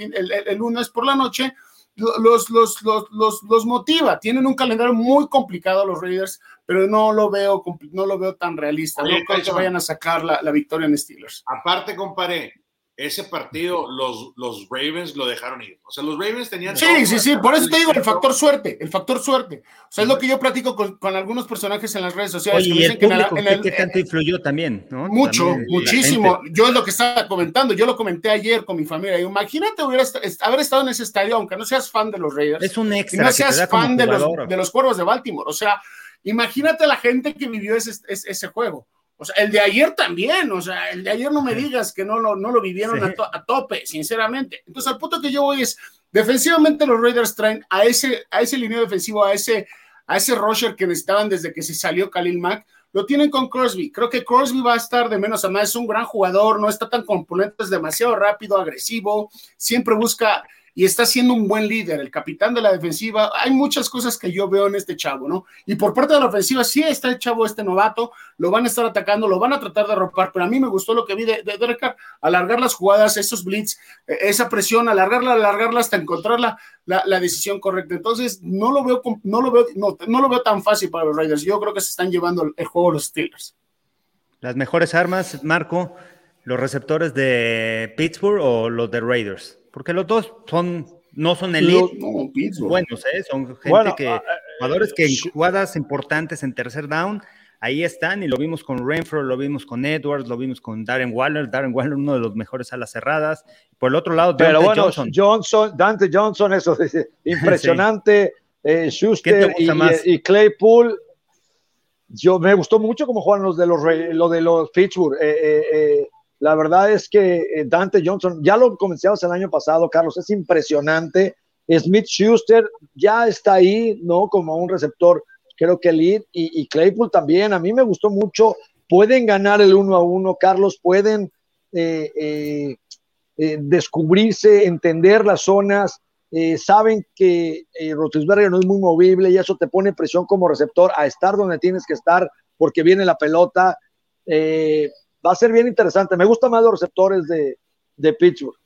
el, lunes por la noche los, los, los, los, los motiva. Tienen un calendario muy complicado los Raiders, pero no lo veo, no lo veo tan realista. no creo que vayan a sacar la, la victoria en Steelers. Aparte, comparé, ese partido los, los Ravens lo dejaron ir. O sea, los Ravens tenían... Sí, sí, sí, por eso te digo, el factor suerte, el factor suerte. O sea, es lo que yo platico con, con algunos personajes en las redes sociales. Oye, el público, en el, ¿qué, tanto influyó también? ¿no? Mucho, muchísimo. Yo es lo que estaba comentando, yo lo comenté ayer con mi familia. Imagínate hubiera haber estado en ese estadio, aunque no seas fan de los Raiders. Es un extra. Y no seas fan de los, de los Cuervos de Baltimore. O sea, imagínate la gente que vivió ese, ese, ese juego. O sea, el de ayer también, o sea, el de ayer no me digas que no lo, no lo vivieron a, tope, sinceramente. Entonces, al punto que yo voy es, defensivamente los Raiders traen a ese, a ese lineo defensivo, a ese, a ese rusher que necesitaban desde que se salió Khalil Mack, lo tienen con Crosby. Creo que Crosby va a estar de menos a más, es un gran jugador, no está tan componente, es demasiado rápido, agresivo, siempre busca y está siendo un buen líder, el capitán de la defensiva. Hay muchas cosas que yo veo en este chavo, ¿no? Y por parte de la ofensiva, sí está el chavo, este novato, lo van a estar atacando, lo van a tratar de romper, pero a mí me gustó lo que vi de, de Derek Carr, alargar las jugadas, esos blitz, eh, esa presión, alargarla, alargarla hasta encontrar la, la, decisión correcta. Entonces, no lo veo, no lo veo, no lo veo tan fácil para los Raiders. Yo creo que se están llevando el juego los Steelers. Las mejores armas, Marco, los receptores de Pittsburgh o los de Raiders. Porque los dos son, no son elite, buenos, ¿eh? son gente que, ah, ah, jugadores que en jugadas importantes en tercer down, ahí están, y lo vimos con Renfro, lo vimos con Edwards, lo vimos con Darren Waller, Darren Waller, uno de los mejores alas cerradas. Por el otro lado, Dante Pero bueno, Johnson. Dante Johnson, eso es impresionante. Eh, Schuster y, Claypool. Yo me gustó mucho cómo juegan los de los, lo de los Pittsburgh. Eh, eh, la verdad es que eh, Dante Johnson, ya lo comenzamos el año pasado, Carlos, es impresionante. Smith Schuster ya está ahí, ¿no? Como un receptor, creo que lead, y, Claypool también. A mí me gustó mucho. Pueden ganar el uno a uno, Carlos, pueden eh, eh, descubrirse, entender las zonas. saben que Rotisberger no es muy movible y eso te pone presión como receptor a estar donde tienes que estar porque viene la pelota va a ser bien interesante. Me gustan más los receptores de, de Pittsburgh.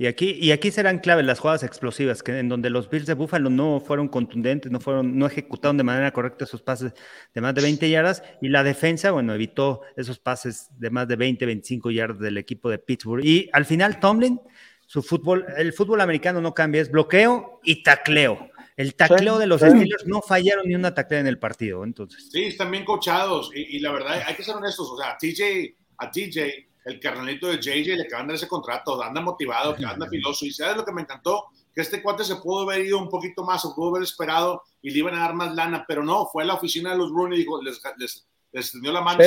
Y aquí, y aquí serán clave las jugadas explosivas, que en donde los Bills de Buffalo no fueron contundentes, no fueron, no ejecutaron de manera correcta esos pases de más de 20 yardas, y la defensa, bueno, evitó esos pases de más de 20, 25 yardas del equipo de Pittsburgh. Y al final, Tomlin, su fútbol, el fútbol americano no cambia, es bloqueo y tacleo. El tacleo de los Steelers no fallaron ni una taclea en el partido, entonces. Sí, están bien cochados y, la verdad hay que ser honestos, o sea, a TJ, a TJ, el carnalito de JJ le acaban de dar ese contrato, anda motivado, anda filoso y sabes lo que me encantó, que este cuate se pudo haber ido un poquito más o pudo haber esperado y le iban a dar más lana, pero no, fue a la oficina de los Rooney y dijo, les, les, les la mano,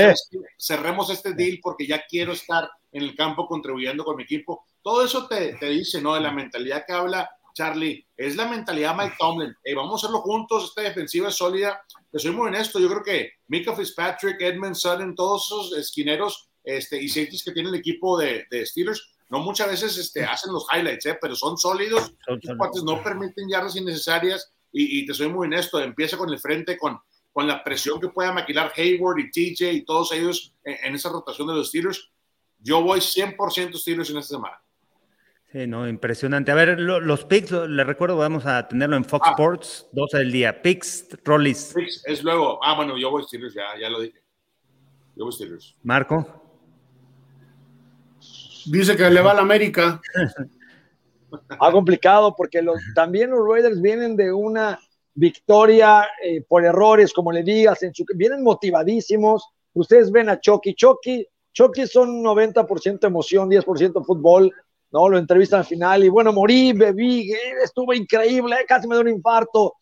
cerremos este deal porque ya quiero estar en el campo contribuyendo con mi equipo. Todo eso te, te dice, ¿no? De la mentalidad que habla Charlie, es la mentalidad Mike Tomlin. vamos a hacerlo juntos, esta defensiva es sólida. Te soy muy honesto, yo creo que Mika Fitzpatrick, Edmund Sutton, todos esos esquineros este, y safeties que tiene el equipo de, Steelers, no muchas veces este, hacen los highlights, ¿eh? pero son sólidos. Los no permiten yardas innecesarias y, te soy muy honesto, empieza con el frente, con, con la presión que pueda maquilar Hayward y TJ y todos ellos en, en esa rotación de los Steelers. Yo voy 100% Steelers en esta semana. Sí, no, impresionante. A ver, los picks, les recuerdo, vamos a tenerlo en Fox ah. Sports, 12 del día. Picks, Rollis. Picks es luego. Ah, bueno, yo voy Steelers, ya, ya lo dije. Yo voy Steelers. Marco. Dice que le va a la América. ha complicado porque los, también los Raiders vienen de una victoria eh, por errores, como le digas, en su, vienen motivadísimos. Ustedes ven a Chucky. Chucky, Chucky son 90% emoción, 10% fútbol ¿no? Lo entrevistan al final y bueno, morí, bebí, estuvo increíble, casi me dio un infarto.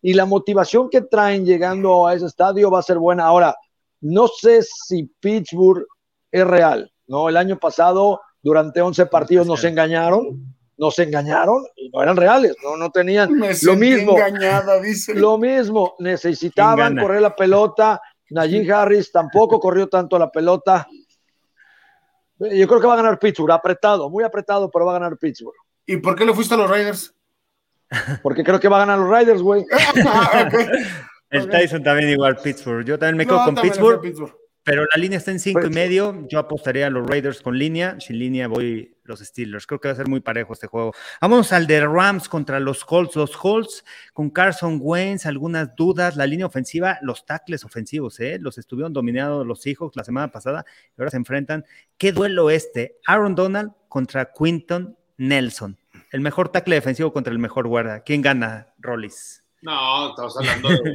Y la motivación que traen llegando a ese estadio va a ser buena. Ahora, no sé si Pittsburgh es real, ¿no? El año pasado, durante 11 partidos nos engañaron, nos engañaron y no eran reales, no, no tenían lo mismo. Engañada, dice. Lo mismo, necesitaban correr la pelota. Najee Harris tampoco corrió tanto la pelota. Yo creo que va a ganar Pittsburgh, apretado, muy apretado, pero va a ganar Pittsburgh. ¿Y por qué le fuiste a los Raiders? Porque creo que va a ganar los Raiders, güey. Ah, El Tyson también igual Pittsburgh. Yo también me quedo con Pittsburgh. Pero la línea está en cinco y pues, medio. Yo apostaría a los Raiders con línea. Sin línea voy los Steelers. Creo que va a ser muy parejo este juego. Vamos al de Rams contra los Colts. Los Colts con Carson Wentz, algunas dudas. La línea ofensiva, los tackles ofensivos, ¿eh? Los estuvieron dominados los Seahawks la semana pasada y ahora se enfrentan. ¿Qué duelo este? Aaron Donald contra Quinton Nelson. El mejor tackle defensivo contra el mejor guarda. ¿Quién gana, Rollis? No, estamos hablando de.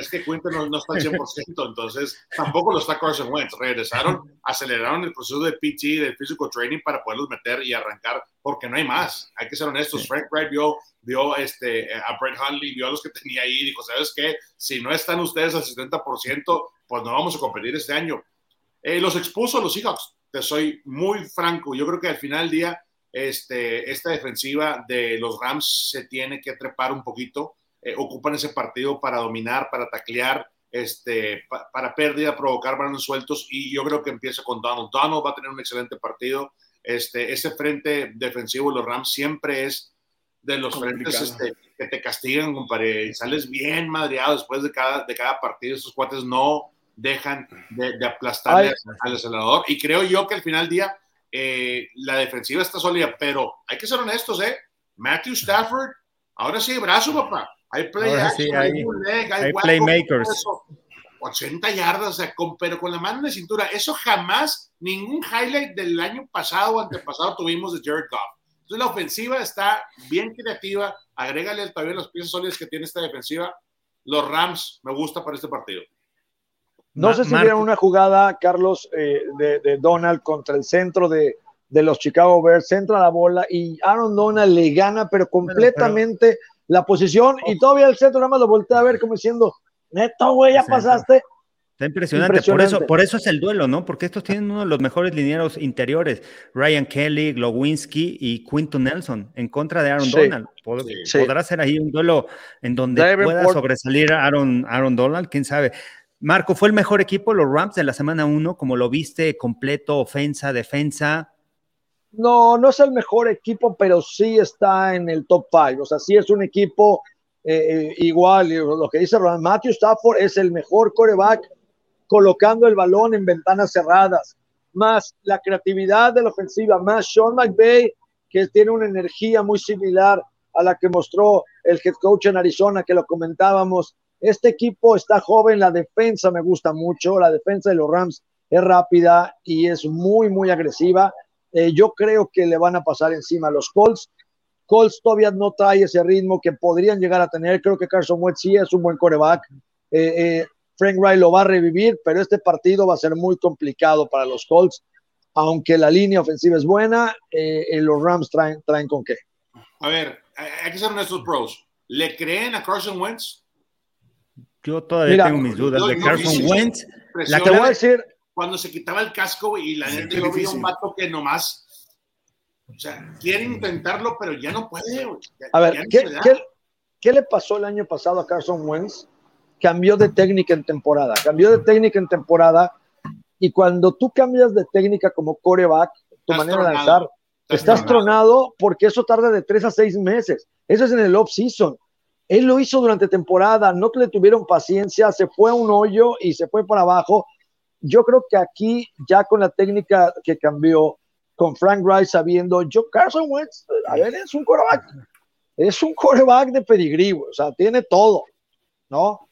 es que Quinton no, está al 100%, entonces tampoco lo está Carson Wentz. Regresaron, aceleraron el proceso de PT, de physical training para poderlos meter y arrancar, porque no hay más. Hay que ser honestos. Frank Wright vio, vio este, a Brett Hundley, vio a los que tenía ahí y dijo: ¿Sabes qué? Si no están ustedes al 70%, pues no vamos a competir este año. Eh, los expuso a los Seahawks. Te soy muy franco. Yo creo que al final del día, este, esta defensiva de los Rams se tiene que trepar un poquito eh, ocupan ese partido para dominar, para taclear, este, para pérdida, provocar balones sueltos y yo creo que empieza con Donald. Donald va a tener un excelente partido. Este, ese frente defensivo de los Rams siempre es de los frentes este, que te castigan, compadre, y sales bien madreado después de cada, de cada partido. Estos cuates no dejan de, aplastar al acelerador. Y creo yo que al final del día eh, la defensiva está sólida, pero hay que ser honestos, ¿eh? Matthew Stafford, ahora sí, brazo, papá. Hay play hay, playmakers. 80 yardas, o sea, pero con la mano en la cintura. Eso jamás, ningún highlight del año pasado o antepasado tuvimos de Jared Goff. Entonces la ofensiva está bien creativa. Agrégale todavía las piezas sólidas que tiene esta defensiva. Los Rams me gusta para este partido. No sé si vieron una jugada, Carlos, eh, de, Donald contra el centro de, los Chicago Bears, centra la bola y Aaron Donald le gana, pero completamente la posición y todavía el centro nada más lo voltea a ver como diciendo, neto, güey, ya pasaste. Está impresionante. Por, eso, por eso es el duelo, ¿no? Porque estos tienen uno de los mejores linieros interiores. Ryan Kelly, Glowinski y Quinton Nelson en contra de Aaron Donald. ¿Podrá ser ahí un duelo en donde pueda sobresalir Aaron, Aaron Donald? ¿Quién sabe? Marco, ¿fue el mejor equipo los Rams de la semana 1? Como lo viste, completo, ofensa, defensa. No, no es el mejor equipo, pero sí está en el top five. O sea, sí es un equipo eh, eh, igual. Lo que dice Ron, Matthew Stafford es el mejor coreback colocando el balón en ventanas cerradas. Más la creatividad de la ofensiva, más Sean McVay, que tiene una energía muy similar a la que mostró el head coach en Arizona, que lo comentábamos. Este equipo está joven, la defensa me gusta mucho, la defensa de los Rams es rápida y es muy, muy agresiva. Eh, yo creo que le van a pasar encima a los Colts. Colts todavía no trae ese ritmo que podrían llegar a tener. Creo que Carson Wentz sí es un buen coreback. Eh, eh, Frank Wright lo va a revivir, pero este partido va a ser muy complicado para los Colts. Aunque la línea ofensiva es buena, los Rams traen, traen con qué. A ver, hay que ser honestos, pros. ¿Le creen a Carson Wentz? Yo todavía tengo mis dudas de Carson Wentz. La que voy a decir, cuando se quitaba el casco y la gente lo veía un vato que nomás, o sea, quiere intentarlo, pero ya no puede. a ver, ¿qué, le pasó el año pasado a Carson Wentz? Cambió de técnica en temporada, cambió de técnica en temporada y cuando tú cambias de técnica como coreback, tu manera de lanzar, estás, tronado. porque eso tarda de tres a seis meses. Eso es en el off-season. Él lo hizo durante temporada, no le tuvieron paciencia, se fue a un hoyo y se fue para abajo yo creo que aquí, ya con la técnica que cambió, con Frank Rice sabiendo, yo Carson Wentz, a ver, es un coreback, es un coreback de pedigrí, o sea, tiene todo, ¿no?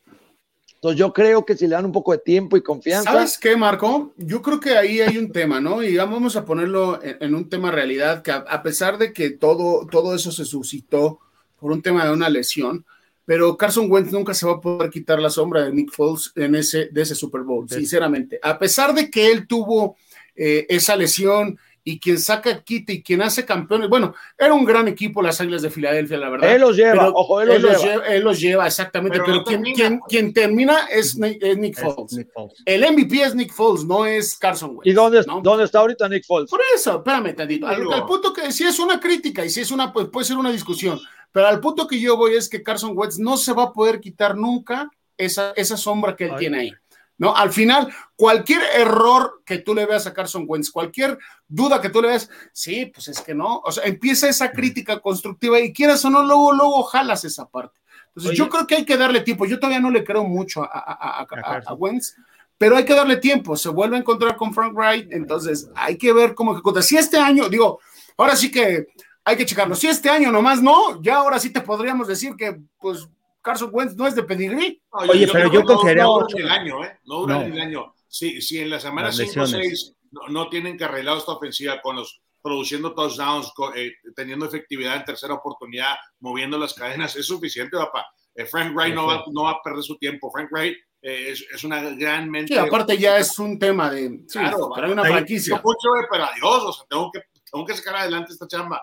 Entonces yo creo que si le dan un poco de tiempo y confianza. ¿Sabes qué, Marco? Yo creo que ahí hay un tema, ¿no? Y vamos a ponerlo en, un tema realidad, que a, pesar de que todo, todo eso se suscitó por un tema de una lesión, pero Carson Wentz nunca se va a poder quitar la sombra de Nick Foles en ese, de ese Super Bowl, sinceramente. A pesar de que él tuvo eh, esa lesión y quien saca quite y quien hace campeones, bueno, era un gran equipo las Águilas de Filadelfia, la verdad. Él los lleva, ojo, él, los, lleva. Él los lleva, exactamente, pero, quien, termina es, Nick, Foles. El MVP es Nick Foles, no es Carson Wentz. ¿Y dónde, dónde está ahorita Nick Foles? Por eso, espérame tantito, al, punto que si es una crítica y si es una, pues puede ser una discusión, pero al punto que yo voy es que Carson Wentz no se va a poder quitar nunca esa, esa sombra que él tiene ahí. ¿No? Al final, cualquier error que tú le veas a Carson Wentz, cualquier duda que tú le veas, sí, pues es que no, o sea, empieza esa crítica constructiva y quieras o no, luego, luego jalas esa parte. Entonces, yo creo que hay que darle tiempo. Yo todavía no le creo mucho a, a, a, Wentz, pero hay que darle tiempo. Se vuelve a encontrar con Frank Wright, entonces hay que ver cómo ejecuta. Si este año, digo, ahora sí que hay que checarlo. Si este año nomás no, ya ahora sí te podríamos decir que, pues, Carson Wentz no es de pedigrí. Oye, pero yo confiaría no, mucho. el año, ¿eh? No dura el año. Si, si en la semana 5 o 6 no, tienen que arreglar esta ofensiva con los produciendo touchdowns, eh, teniendo efectividad en tercera oportunidad, moviendo las cadenas, es suficiente, papá. Eh, Frank Wright no va, no va, a perder su tiempo. Frank Wright eh, es, es, una gran mente. Sí, aparte ya es un tema de. claro, pero hay una franquicia. Mucho, pero adiós, o sea, tengo que, tengo que sacar adelante esta chamba.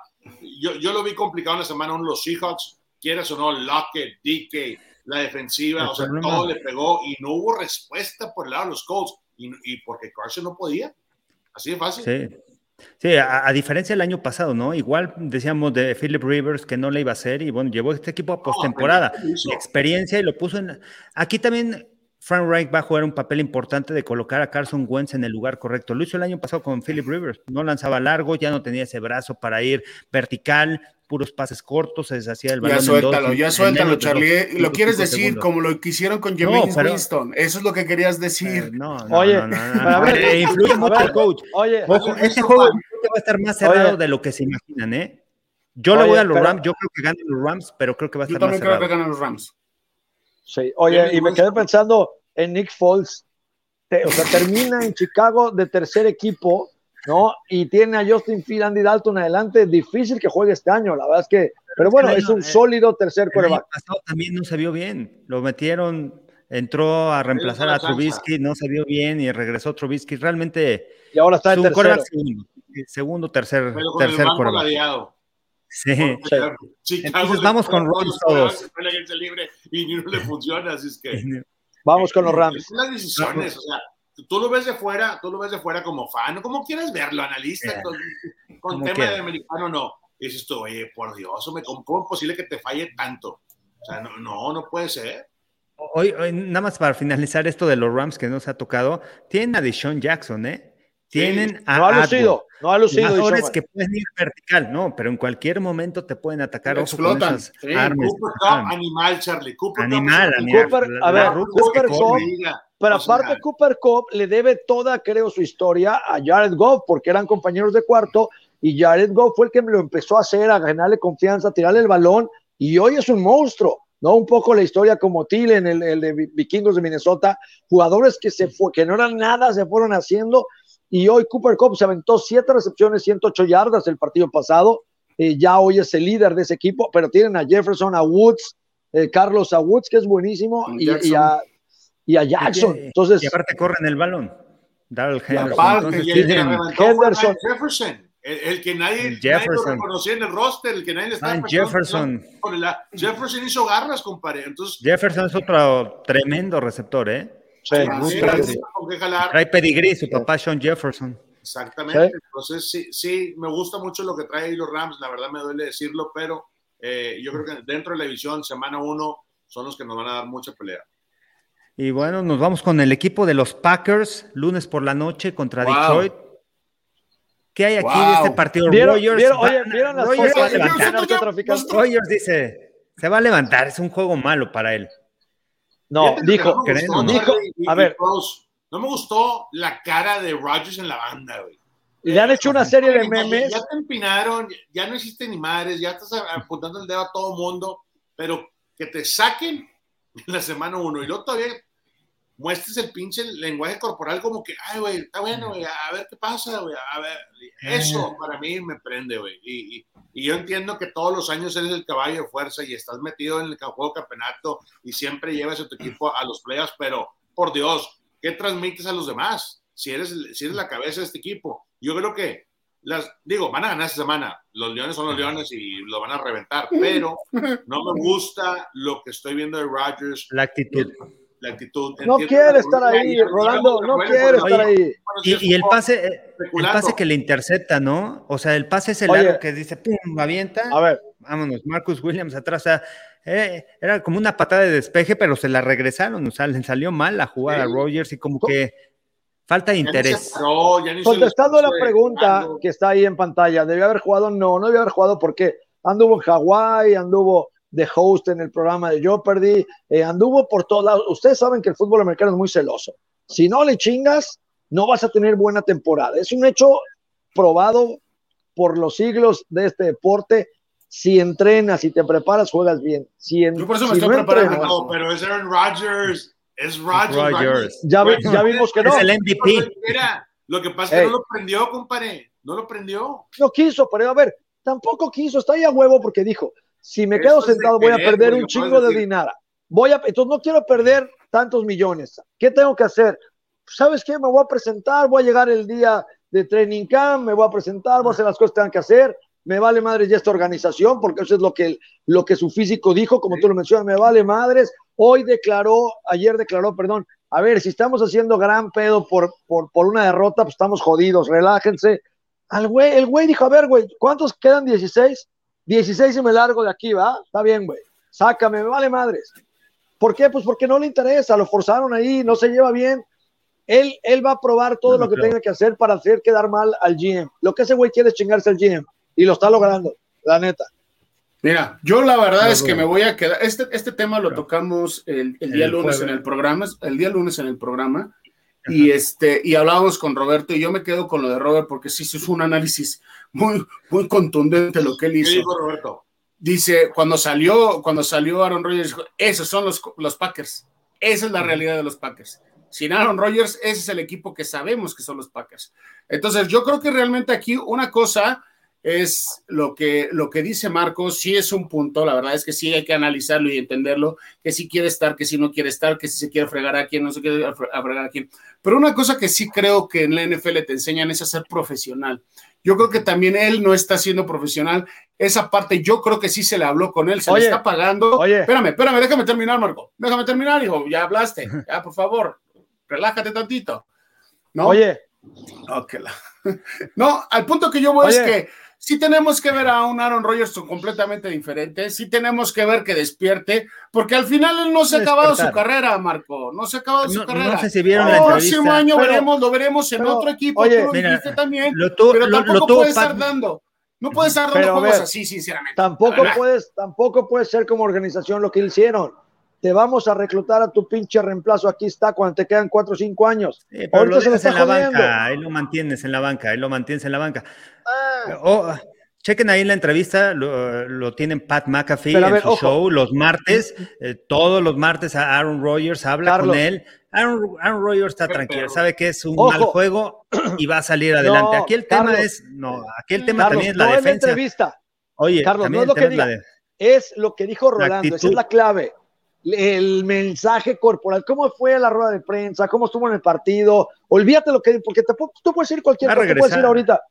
Yo, yo lo vi complicado en la semana 1 los Seahawks quieras o no, Lockett, DK, la defensiva, o sea, todo le pegó y no hubo respuesta por el lado de los Colts y, y porque Carson no podía. Así de fácil. Sí. Sí, a, diferencia del año pasado, ¿no? Igual decíamos de Philip Rivers que no le iba a hacer y bueno, llevó este equipo a postemporada, experiencia y lo puso en... Aquí también Frank Reich va a jugar un papel importante de colocar a Carson Wentz en el lugar correcto. Lo hizo el año pasado con Philip Rivers, no lanzaba largo, ya no tenía ese brazo para ir vertical, puros pases cortos, se deshacía el balón. Ya suéltalo, ya suéltalo, Charlie. Lo quieres decir como lo que hicieron con James Winston. Eso es lo que querías decir. Eh, no, no, Oye, no, ver, influye mucho el coach. Oye, Ojo, este juego va a estar más cerrado de lo que se imaginan, ¿eh? Yo le voy a los Rams, yo creo que ganan los Rams, pero creo que va a estar más cerrado. Yo también creo que ganan los Rams. Sí, oye, y me quedé pensando en Nick Foles. o sea, termina en Chicago de tercer equipo ¿no? Y tiene a Justin Field, Andy Dalton adelante, difícil que juegue este año, la verdad es que, pero bueno, es un eh, sólido tercer coreback. también no se vio bien, lo metieron, entró a reemplazar a Trubisky, no se vio bien y regresó Trubisky, realmente. Y ahora está en tercero. Segundo, segundo, tercer, tercer coreback. Sí. Entonces vamos con Rams todos. Y no le funciona, así es que. Vamos con los Rams. Las decisiones, o sea, tú lo ves de fuera, tú lo ves de fuera como fan, como quieres verlo, analista, con, tema de americano, no. Y dices tú, oye, por Dios, ¿cómo es posible que te falle tanto? O sea, no, no, no puede ser. Hoy, hoy, nada más para finalizar esto de los Rams que nos ha tocado, tienen a Deshaun Jackson, ¿eh? Tienen a no ha lucido, no ha lucido jugadores que pueden ir vertical, no, pero en cualquier momento te pueden atacar. Explotan. armas, Cooper Cup, animal, Charlie. Cooper animal, animal. Cooper, a ver, Cooper Cup, pero aparte Cooper Cup le debe toda, creo, su historia a Jared Goff, porque eran compañeros de cuarto y Jared Goff fue el que me lo empezó a hacer, a ganarle confianza, a tirarle el balón y hoy es un monstruo. ¿no? Un poco la historia como Thielen, el, el de Vikingos de Minnesota, jugadores que, se fue, que no eran nada, se fueron haciendo y hoy Cooper Cup se aventó siete recepciones, 108 yardas el partido pasado. Eh, ya hoy es el líder de ese equipo, pero tienen a Jefferson, a Woods, eh, Carlos a Woods, que es buenísimo, y, a, y, a, Jackson. Entonces, y aparte corren el balón. Darrell Henderson. Jefferson. El, que nadie, nadie, lo reconocía en el roster, el que nadie le estaba ah, Jefferson. Jefferson hizo garras, compadre. Entonces, Jefferson es otro tremendo receptor, ¿eh? Sí, trae pedigrí, su papá Sean Jefferson. Exactamente. Entonces, sí, sí, me gusta mucho lo que trae los Rams, la verdad me duele decirlo, pero eh, yo creo que dentro de la división, semana uno, son los que nos van a dar mucha pelea. Y bueno, nos vamos con el equipo de los Packers, lunes por la noche contra Detroit. ¿Qué hay aquí de este partido? ¿Vieron, oye, ¿vieron las Rogers, Rogers dice, se va a levantar, es un juego malo para él. No, dijo, dijo, a ver. no me gustó la cara de Rodgers en la banda, güey. Y le han hecho una serie de memes. Ya, te empinaron, ya no existen ni madres, ya estás apuntando el dedo a todo mundo, pero que te saquen en la semana uno y luego todavía muestres el pinche lenguaje corporal como que, ay, güey, está bueno, güey, a ver qué pasa, güey, a ver. Eso eh. para mí me prende, güey. Y, y, yo entiendo que todos los años eres el caballo de fuerza y estás metido en el juego campeonato y siempre llevas a tu equipo a los playoffs, pero por Dios, ¿qué transmites a los demás? Si eres, si eres la cabeza de este equipo. Yo creo que las, digo, van a ganar esta semana. Los Leones son los Leones y lo van a reventar, pero no me gusta lo que estoy viendo de Rodgers. La actitud. La actitud. No quiere estar ahí, Rolando, no quiere estar ahí. Y, el pase, el pase que le intercepta, ¿no? O sea, el pase es el largo que dice, pum, avienta. A ver. Vámonos, Marcus Williams atrás. O sea, eh, era como una patada de despeje, pero se la regresaron. O sea, le salió mal la jugada a Rogers y como que falta de interés. Contestando la pregunta que está ahí en pantalla, ¿debió haber jugado? No, no debió haber jugado porque anduvo en Hawái, anduvo de host en el programa de Jeopardy, eh, anduvo por todos lados. Ustedes saben que el fútbol americano es muy celoso. Si no le chingas, no vas a tener buena temporada. Es un hecho probado por los siglos de este deporte. Si entrenas, y te preparas, juegas bien. Si Yo por eso me estoy preparando. pero es Aaron Rodgers. Es Rodgers. Ya, ya, vimos que no. Es el MVP. Lo que pasa es que no lo prendió, compadre. No lo prendió. No quiso, pero a ver, tampoco quiso. Está ahí a huevo porque dijo, si me quedo sentado voy a perder un chingo de dinero. Voy a, entonces no quiero perder tantos millones. ¿Qué tengo que hacer? ¿Sabes qué? Me voy a presentar, voy a llegar el día de training camp, me voy a presentar, voy a hacer las cosas que tengan que hacer. Me vale madres ya esta organización, porque eso es lo que, lo que su físico dijo, como tú lo mencionas, me vale madres. Hoy declaró, ayer declaró, perdón, a ver, si estamos haciendo gran pedo por, por, por una derrota, pues estamos jodidos, relájense. Al güey, el güey dijo, a ver, güey, ¿cuántos quedan? 16. 16 y me largo de aquí, ¿va? Está bien, güey. Sácame, me vale madres. ¿Por qué? Pues porque no le interesa, lo forzaron ahí, no se lleva bien. Él, él va a probar todo lo que tenga que hacer para hacer quedar mal al GM. Lo que ese güey quiere es chingarse al GM y lo está logrando, la neta. Mira, yo la verdad es que me voy a quedar. Este, este tema lo tocamos el, día lunes en el programa, el día lunes en el programa, y este, y hablábamos con Roberto, y yo me quedo con lo de Robert porque sí, sí fue un análisis muy, muy contundente lo que él hizo. ¿Qué dijo Roberto? Dice, cuando salió, cuando salió Aaron Rodgers, dijo, esos son los, los Packers. Esa es la realidad de los Packers. Sin Aaron Rodgers, ese es el equipo que sabemos que son los Packers. Entonces, yo creo que realmente aquí una cosa es lo que, lo que dice Marcos, sí es un punto, la verdad es que sí hay que analizarlo y entenderlo, que si quiere estar, que si no quiere estar, que si se quiere fregar a quien, no se quiere fregar a quien. Pero una cosa que sí creo que en la NFL te enseñan es a ser profesional. Yo creo que también él no está siendo profesional. Esa parte yo creo que sí se le habló con él, se le está pagando. Oye. Espérame, espérame, déjame terminar, Marco. Déjame terminar, hijo. Ya hablaste. Ya, por favor, relájate tantito. ¿No? Oye. No, al punto que yo voy es que sí tenemos que ver a un Aaron Rodgers completamente diferente, sí tenemos que ver que despierte, porque al final él no se ha acabado su carrera, Marco, no se ha acabado su carrera. No sé si vieron. El próximo año veremos, lo veremos en otro equipo, tú lo dijiste también, pero tampoco puede estar dando. No puede estar dando juegos así, sinceramente. Tampoco puedes, tampoco puede ser como organización lo que hicieron te vamos a reclutar a tu pinche reemplazo, aquí está, cuando te quedan cuatro o cinco años. pero lo dejas en la banca, ahí lo mantienes en la banca, ahí lo mantienes en la banca. Ah. Oh, chequen ahí la entrevista, lo, tienen Pat McAfee en su show los martes, eh, todos los martes a Aaron Rodgers, habla con él. Aaron, Rodgers está tranquilo, sabe que es un mal juego y va a salir adelante. aquí el tema es, no, aquí el tema también es la defensa. Es entrevista. Oye, Carlos, no es lo que diga, es lo que dijo Rolando, esa es la clave el mensaje corporal, cómo fue la rueda de prensa, cómo estuvo en el partido, olvídate lo que, porque te, tú puedes decir cualquier cosa, puedes decir ahorita.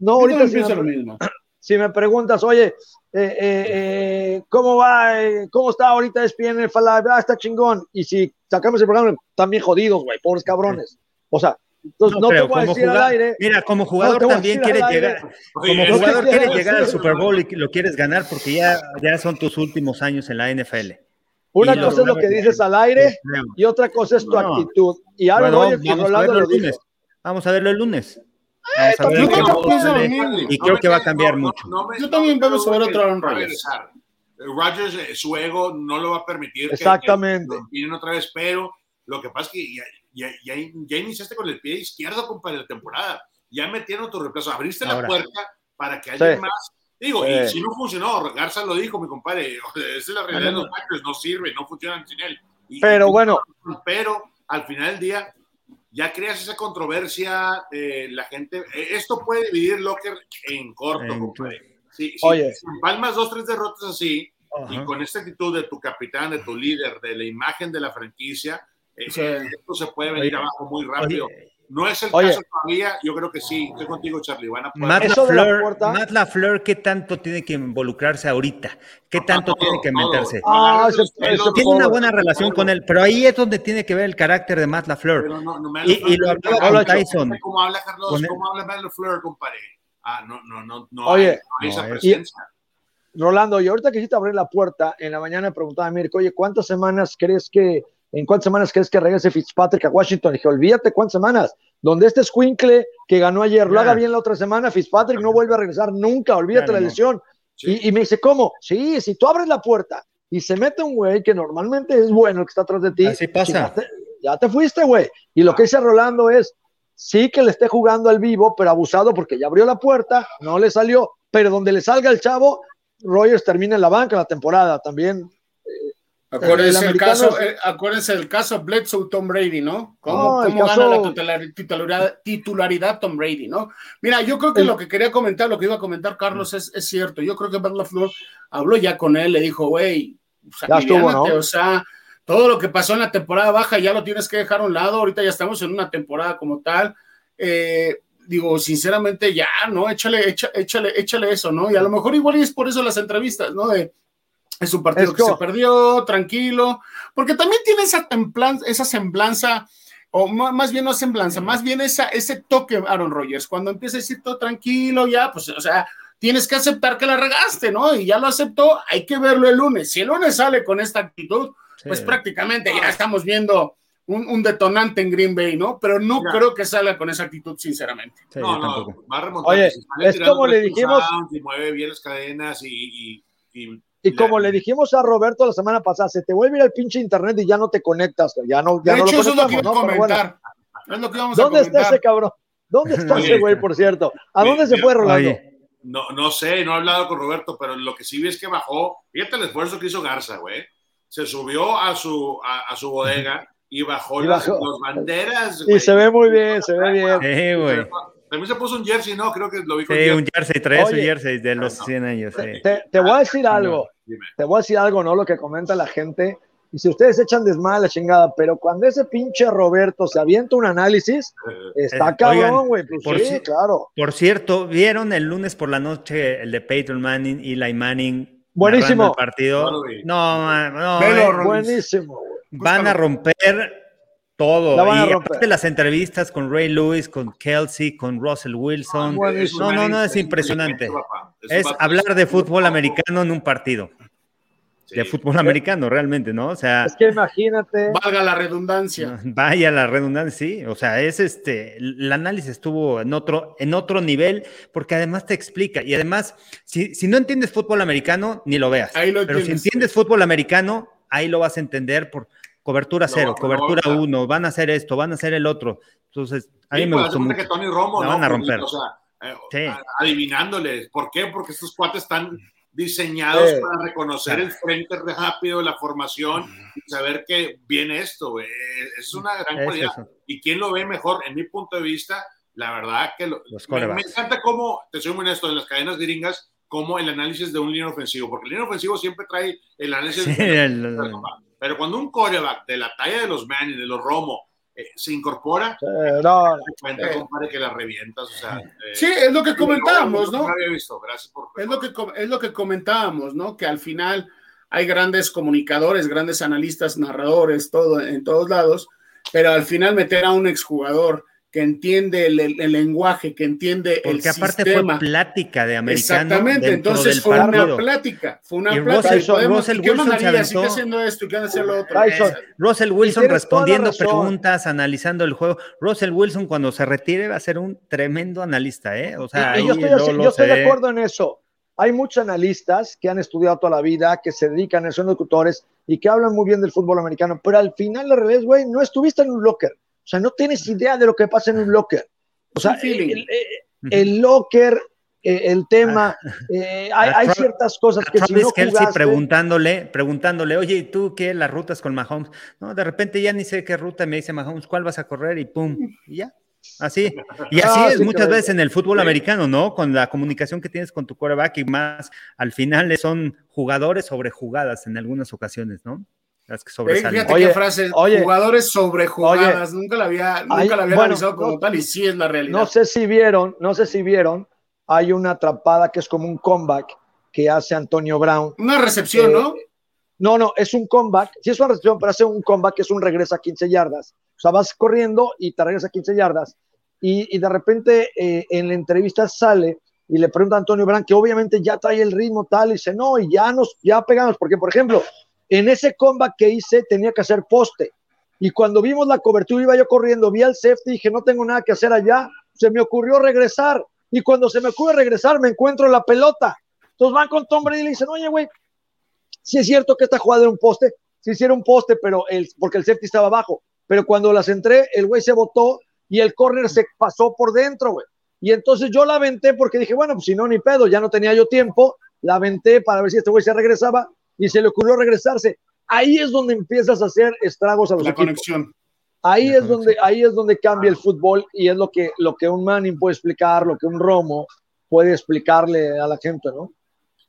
No, ahorita si me, lo mismo. si me preguntas, oye, eh, eh, eh, ¿cómo va? ¿Cómo está ahorita ESPN Ah, está chingón. Y si sacamos el programa, también jodidos, güey, pobres cabrones. O sea, entonces no, te voy a decir al aire. Mira, como jugador también quiere llegar, como jugador quiere llegar al Super Bowl y lo quieres ganar porque ya, ya son tus últimos años en la NFL. Una cosa es lo que dices al aire y otra cosa es tu actitud. Y ahora vamos, a verlo el lunes. Vamos a verlo el lunes. y creo que va a cambiar mucho. yo también vamos a ver otro Aaron Rodgers. Rodgers, eh, su ego no lo va a permitir. Exactamente. Que, otra vez, pero lo que pasa es que ya, ya, ya, iniciaste con el pie izquierdo, compadre, la temporada. Ya metieron tu reemplazo. Abriste la puerta para que alguien más Digo, y eh. si no funcionó, Garza lo dijo, mi compadre, esa es la realidad de los Packers, no sirve, no funcionan sin él. pero bueno. Pero al final del día, ya creas esa controversia, eh, la gente, eh, esto puede dividir Locker en corto, compadre. Si, Oye. palmas dos, tres derrotas así, y con esta actitud de tu capitán, de tu líder, de la imagen de la franquicia, esto se puede venir abajo muy rápido. No es el caso todavía, yo creo que sí, estoy contigo, Charlie. Van a Matt, LaFleur, Matt LaFleur, ¿qué tanto tiene que involucrarse ahorita? ¿Qué tanto tiene que meterse? Ah, tiene una buena relación con él, pero ahí es donde tiene que ver el carácter de Matt LaFleur. y, y, lo hablaba con Tyson. ¿Cómo habla Carlos? ¿Cómo habla Matt LaFleur, compadre? Ah, no, no, no, no Oye, hay, esa presencia. Rolando, y ahorita que hiciste abrir la puerta, en la mañana preguntaba a Mirko, oye, ¿cuántas semanas crees que ¿En cuántas semanas crees que regrese Fitzpatrick a Washington? dije, olvídate cuántas semanas. Donde este Squinkle que ganó ayer lo haga bien la otra semana, Fitzpatrick no vuelve a regresar nunca, olvídate la lesión. Y, me dice, ¿cómo? Sí, si tú abres la puerta y se mete un güey que normalmente es bueno el que está atrás de ti, Así pasa. Ya, te, fuiste, güey. Y lo que dice Rolando es, sí que le esté jugando al vivo, pero abusado porque ya abrió la puerta, no le salió, pero donde le salga el chavo, Rogers termina en la banca la temporada también. Acuérdense el, caso, eh, acuérdense del caso Bledsoe Tom Brady, ¿no? ¿Cómo, gana la titularidad, Tom Brady, ¿no? Mira, yo creo que lo que quería comentar, lo que iba a comentar Carlos es, es cierto. Yo creo que Bert LaFleur habló ya con él, le dijo, güey, o sea, todo lo que pasó en la temporada baja ya lo tienes que dejar a un lado. Ahorita ya estamos en una temporada como tal. Eh, digo, sinceramente, ya, ¿no? Échale, échale, échale eso, ¿no? Y a lo mejor igual es por eso las entrevistas, ¿no? De es un partido que se perdió, tranquilo, porque también tiene esa, esa semblanza, o más bien no semblanza, más bien esa, ese toque Aaron Rodgers, cuando empieza a decir todo tranquilo, ya, pues, o sea, tienes que aceptar que la regaste, ¿no? Y ya lo aceptó, hay que verlo el lunes. Si el lunes sale con esta actitud, pues prácticamente ya estamos viendo un, detonante en Green Bay, ¿no? Pero no creo que salga con esa actitud, sinceramente. no, no, va a remontar. Oye, es como le dijimos. Y mueve bien las cadenas y y como le dijimos a Roberto la semana pasada, se te vuelve a ir al pinche internet y ya no te conectas, ya no, ya de hecho, eso es lo que iba a comentar. Es lo que vamos ¿Dónde está ese cabrón? ¿Dónde está ese güey, por cierto? ¿A dónde se fue Rolando? No, no sé, no he hablado con Roberto, pero lo que sí vi es que bajó. Fíjate el esfuerzo que hizo Garza, güey. Se subió a su, a, su bodega y bajó, Las, banderas. Y se ve muy bien, se ve bien. Sí, güey. También se puso un jersey, ¿no? Creo que lo vi con Sí, un jersey, trae su jersey de los 100 años. Te, voy a decir algo. te voy a decir algo, ¿no? Lo que comenta la gente. Y si ustedes echan desmadre la chingada, pero cuando ese pinche Roberto se avienta un análisis, eh, está cabrón, güey. Pues por, sí, claro. Por cierto, ¿vieron el lunes por la noche el de Peyton Manning, Eli Manning? Buenísimo. El partido? No, no, no. Buenísimo. Van a romper todo. y aparte las entrevistas con Ray Lewis, con Kelsey, con Russell Wilson. Ah, no, no, no, es impresionante. Es hablar de fútbol americano en un partido. De fútbol americano, realmente, ¿no? O sea. Es que imagínate. Valga la redundancia. Vaya la redundancia, sí. O sea, es este. El análisis estuvo en otro, en otro nivel, porque además te explica. Y además, si, si no entiendes fútbol americano, ni lo veas. Pero si entiendes fútbol americano, ahí lo vas a entender por cobertura cero, cobertura uno, van a hacer esto, van a hacer el otro. Entonces, a mí me pues, gustó mucho. Que Tony Romo, van a romper. O sea, eh, adivinándoles. ¿Por qué? Porque estos cuates están diseñados para reconocer el frente rápido la formación y saber que viene esto. Es una gran cualidad. ¿Y quién lo ve mejor? En mi punto de vista, la verdad que me, me, encanta cómo, te soy muy honesto, en las cadenas gringas, como el análisis de un línea ofensivo, porque el línea ofensivo siempre trae el análisis. de pero cuando un coreback de la talla de los Manny, de los Romo, eh, se incorpora, eh, no, cuenta, compadre, que la revientas. O sea, eh, sí, es lo que comentábamos, ¿no? había visto. Gracias por. Es lo, que, es lo que comentábamos, ¿no? Que al final hay grandes comunicadores, grandes analistas, narradores, todo en todos lados, pero al final meter a un exjugador que entiende el, lenguaje, que entiende el sistema. Porque aparte fue plática de americano. Exactamente, entonces fue una plática, fue una plática. Russell, Wilson se aventó, haciendo esto y qué hacer lo otro. Russell Wilson respondiendo preguntas, analizando el juego. Russell Wilson cuando se retire va a ser un tremendo analista, ¿eh? O sea, yo estoy, yo estoy de acuerdo en eso. Hay muchos analistas que han estudiado toda la vida, que se dedican a ser locutores y que hablan muy bien del fútbol americano, pero al final, al revés, güey, no estuviste en un locker o sea, no tienes idea de lo que pasa en un locker. O sea, el, locker, eh, el tema, ah. eh, hay, ciertas cosas que si no Kelsey preguntándole, preguntándole, oye, ¿y tú qué? Las rutas con Mahomes. No, de repente ya ni sé qué ruta me dice Mahomes, ¿cuál vas a correr? Y pum, y ya. Así. Y así ah, es muchas veces en el fútbol americano, ¿no? Con la comunicación que tienes con tu quarterback y más, al final son jugadores sobre jugadas en algunas ocasiones, ¿no? Las que sobresalen. Fíjate qué frase, jugadores sobre jugadas, nunca la había, nunca la había analizado como tal y sí es la realidad. No sé si vieron, no sé si vieron, hay una atrapada que es como un comeback que hace Antonio Brown. Una recepción, ¿no? Eh, no, no, es un comeback, sí es una recepción, pero hace un comeback que es un regreso a 15 yardas. O sea, vas corriendo y te regresas a 15 yardas. Y, y de repente eh, en la entrevista sale y le pregunta a Antonio Brown que obviamente ya trae el ritmo tal y dice, no, y ya nos, ya pegamos, porque por ejemplo, en ese comeback que hice tenía que hacer poste. Y cuando vimos la cobertura, iba yo corriendo, vi al safety y dije, no tengo nada que hacer allá. Se me ocurrió regresar. Y cuando se me ocurre regresar, me encuentro la pelota. Entonces van con Tom Brady y le dicen, oye, güey, si es cierto que esta jugada era un poste, si hiciera un poste, pero el, porque el safety estaba abajo. Pero cuando las entré, el güey se botó y el corner se pasó por dentro, güey. Y entonces yo la aventé porque dije, bueno, pues si no, ni pedo, ya no tenía yo tiempo. La aventé para ver si este güey se regresaba y se le ocurrió regresarse. Ahí es donde empiezas a hacer estragos a los la equipos. conexión. Ahí es donde ahí es donde cambia el fútbol y es lo que lo que un Manning puede explicar, lo que un Romo puede explicarle a la gente, ¿no?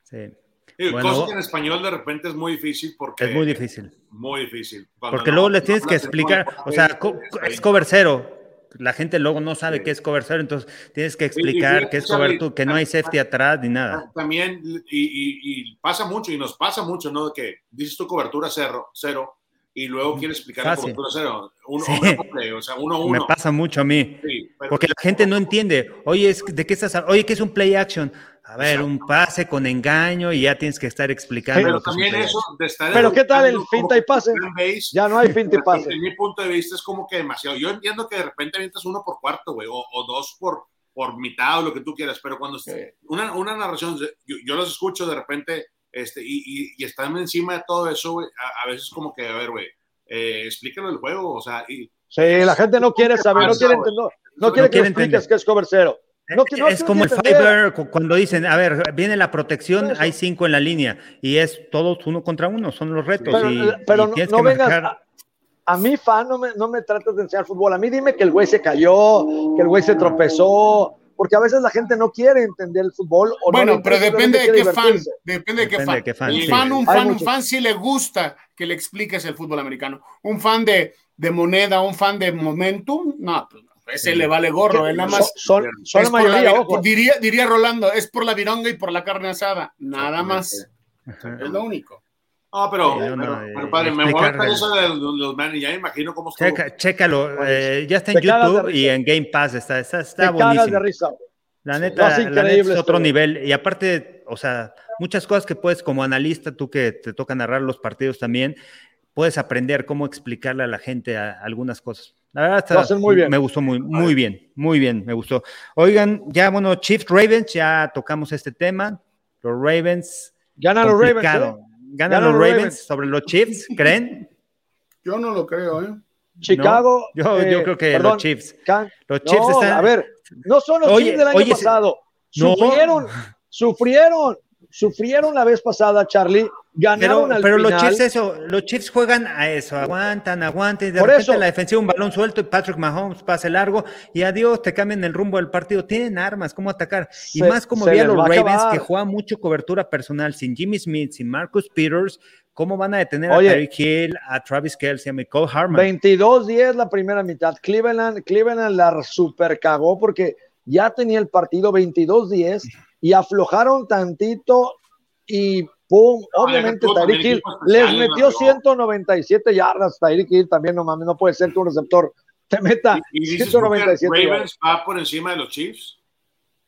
Sí. Sí, bueno, cosa que en español de repente es muy difícil porque es muy difícil. Muy difícil. Cuando porque no, luego le tienes que explicar, o sea, es cover cero, la gente luego no sabe sí. qué es cover cero, entonces tienes que explicar qué es cover two, que no hay safety atrás ni nada. También, y, y, pasa mucho, y nos pasa mucho, ¿no? Que dices tu cobertura cero, cero y luego quieres explicar Fácil. la cobertura cero. Uno, sí. uno, o sea, uno, uno. Me pasa mucho a mí. Sí, porque la gente no entiende. Oye, ¿de qué estás Oye, ¿qué es un play action? A ver, un pase con engaño y ya tienes que estar explicando. Pero también eso de estar Pero ¿qué tal el finta y pase? Base, ya no hay finta y pase. Desde mi punto de vista es como que demasiado. Yo entiendo que de repente avientas uno por cuarto, güey, o, o, dos por, por mitad o lo que tú quieras, pero cuando sí. una, una narración, yo, yo, los escucho de repente este, y, y, y están encima de todo eso, güey, a, a, veces como que, a ver, güey, eh, explícalo el juego, o sea. Y, sí, la gente no quiere saber, no quiere entender, no, no quiere que expliques qué es cover cero. No, no, es como el Fiber cuando dicen, a ver, viene la protección, hay cinco en la línea y es todos uno contra uno, son los retos. Pero, y, pero y no, no vengas, a, a, mí, fan, no me, no me trates de enseñar fútbol. A mí dime que el güey se cayó, que el güey se tropezó, porque a veces la gente no quiere entender el fútbol. O bueno, no pero depende de qué fan, depende de qué fan. De qué fan. Un sí. fan, un fan, un fan sí le gusta que le expliques el fútbol americano. Un fan de, de moneda, un fan de momentum, no, pues ese le vale gorro, él nada más. Son, son la mayoría, la, ojo. Diría, diría Rolando, es por la vironga y por la carne asada, nada más. Es lo único. No, pero, sí, no, pero, pero padre, me voy a eso de los, los man, ya me imagino cómo está. Checa, chécalo, eh, ya está en YouTube y en Game Pass, está, está, está buenísimo. De risa. La neta, no, la neta es otro nivel. Y aparte, o sea, muchas cosas que puedes, como analista, tú que te toca narrar los partidos también, puedes aprender cómo explicarle a la gente a, a algunas cosas. La verdad está, muy bien. me gustó muy, muy bien, muy bien, me gustó. Oigan, ya bueno, Chiefs Ravens, ya tocamos este tema. Los Ravens. Ganan los Ravens. ¿eh? Ganan los Ravens, Ravens sobre los Chiefs, ¿creen? Yo no lo creo, ¿eh? Chicago. No, yo, eh, yo, creo que perdón, los Chiefs. Can, los Chiefs no, están. A ver, no son los oye, Chiefs del año oye, pasado. Sufrieron, sufrieron, sufrieron la vez pasada, Charlie. Ganaron pero, al pero final. los Chiefs eso, los Chiefs juegan a eso, aguantan, aguantan, de Por repente eso. la defensiva un balón suelto y Patrick Mahomes pase largo y adiós, te cambian el rumbo del partido. Tienen armas, cómo atacar. Y más como vi a los Ravens que juegan mucho cobertura personal sin Jimmy Smith, sin Marcus Peters, ¿cómo van a detener Oye, a Tyreek Hill, a Travis Kelsey, a Michael Harman? 22-10 la primera mitad. Cleveland, Cleveland la super cagó porque ya tenía el partido 22-10 y aflojaron tantito y pum, obviamente Tyreek Hill les metió 197 yardas, Tyreek Hill también no mames, no puede ser que un receptor te meta ¿Y, y 197 Ravens va por encima de los Chiefs?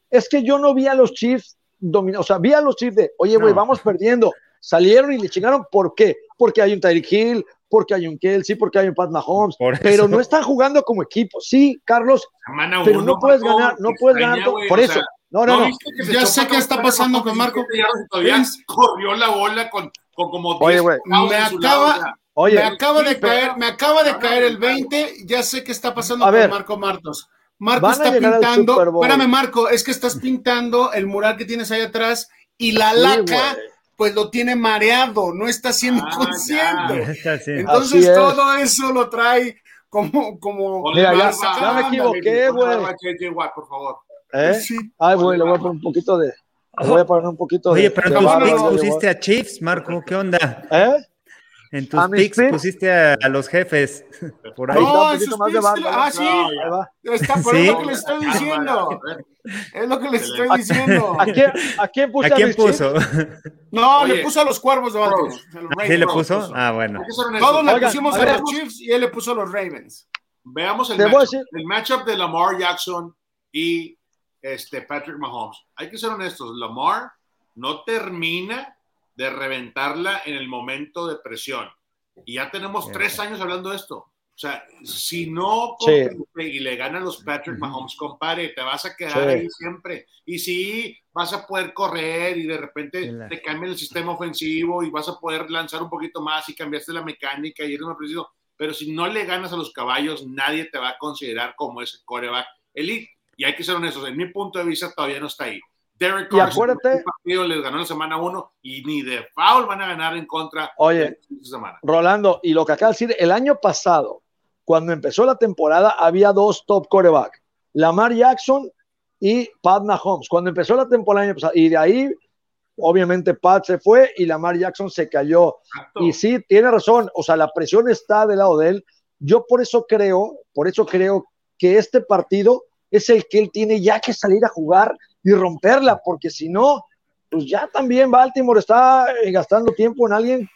Es que yo no vi a los Chiefs dominar, o sea, vi a los Chiefs de, oye, güey, no. vamos perdiendo, salieron y le chingaron, ¿por qué? Porque hay un Tyreek Hill, porque hay un Kelsey, porque hay un Pat Mahomes, pero no están jugando como equipo. Sí, Carlos, Semana pero uno, no puedes ganar, no puedes ganar, wey, por eso. Sea, no, no, no. no. Ya sé qué está pasando con Marco. Todavía corrió la bola con, con como 10 Oye, güey. Me acaba, Oye, me acaba de caer, me acaba de caer el 20, ya sé qué está pasando con Marco Martos. Marco está pintando, espérame Marco, es que estás pintando el mural que tienes ahí atrás y la laca sí, pues lo tiene mareado, no está siendo ah, consciente. Ya. Entonces todo eso lo trae como, como. Mira, ya, ya, me equivoqué, güey. Por favor. ¿Eh? Sí. Ay, güey, le voy a poner un poquito de. Le voy a poner un poquito Oye, de. pero en tus picks pusiste a Chiefs, Marco, ¿qué onda? ¿Eh? En tus picks pusiste a, los jefes. Por ahí. No, en sus picks. Ah, sí. Está por ¿Sí? lo que le estoy diciendo. Es lo que les estoy diciendo. ¿A quién, a quién, ¿A quién puso? No, le puso a los cuervos de Baltimore. ¿Sí le puso? Ah, bueno. Todos le pusimos a, los Chiefs y él le puso a los Ravens. Veamos el matchup, el matchup de Lamar Jackson y este Patrick Mahomes. Hay que ser honestos, Lamar no termina de reventarla en el momento de presión. Y ya tenemos tres años hablando de esto. O sea, si no y le ganan los Patrick Mahomes, compadre, te vas a quedar ahí siempre. Y sí, vas a poder correr y de repente te cambia el sistema ofensivo y vas a poder lanzar un poquito más y cambiaste la mecánica y eres más preciso. Pero si no le ganas a los caballos, nadie te va a considerar como ese coreback elite. Y hay que ser honestos, en mi punto de vista todavía no está ahí. Derek Carr, y acuérdate, partido les ganó la semana uno y ni de foul van a ganar en contra oye, semana. Rolando, y lo que acaba de decir, el año pasado, cuando empezó la temporada, había dos top coreback, Lamar Jackson y Pat Mahomes. Cuando empezó la temporada, y de ahí, obviamente, Pat se fue y Lamar Jackson se cayó. Y sí, tiene razón, o sea, la presión está del lado de él. Yo por eso creo, por eso creo que este partido es el que él tiene ya que salir a jugar y romperla, porque si no, pues ya también Baltimore está eh, gastando tiempo en alguien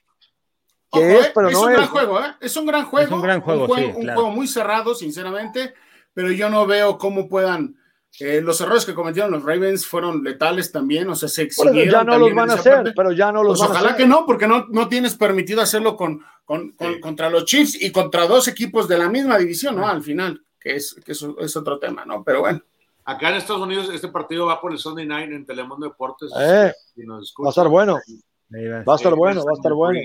que es, eh, pero es un Gran juego, ¿eh? Es un gran juego. Es un gran juego, un juego, muy cerrado, sinceramente, pero yo no veo cómo puedan. los errores que cometieron los Ravens fueron letales también, o sea, se exigieron. ya no los van a hacer, pero ya no los pues van a hacer. que no, porque no, no tienes permitido hacerlo con, con, contra los Chiefs y contra dos equipos de la misma división, ¿no? Al final, que es, que es otro tema, ¿no? Pero bueno. Acá en Estados Unidos este partido va por el Sunday Night en Telemundo Deportes. Eh, va a estar bueno. Va a estar bueno, va a estar bueno.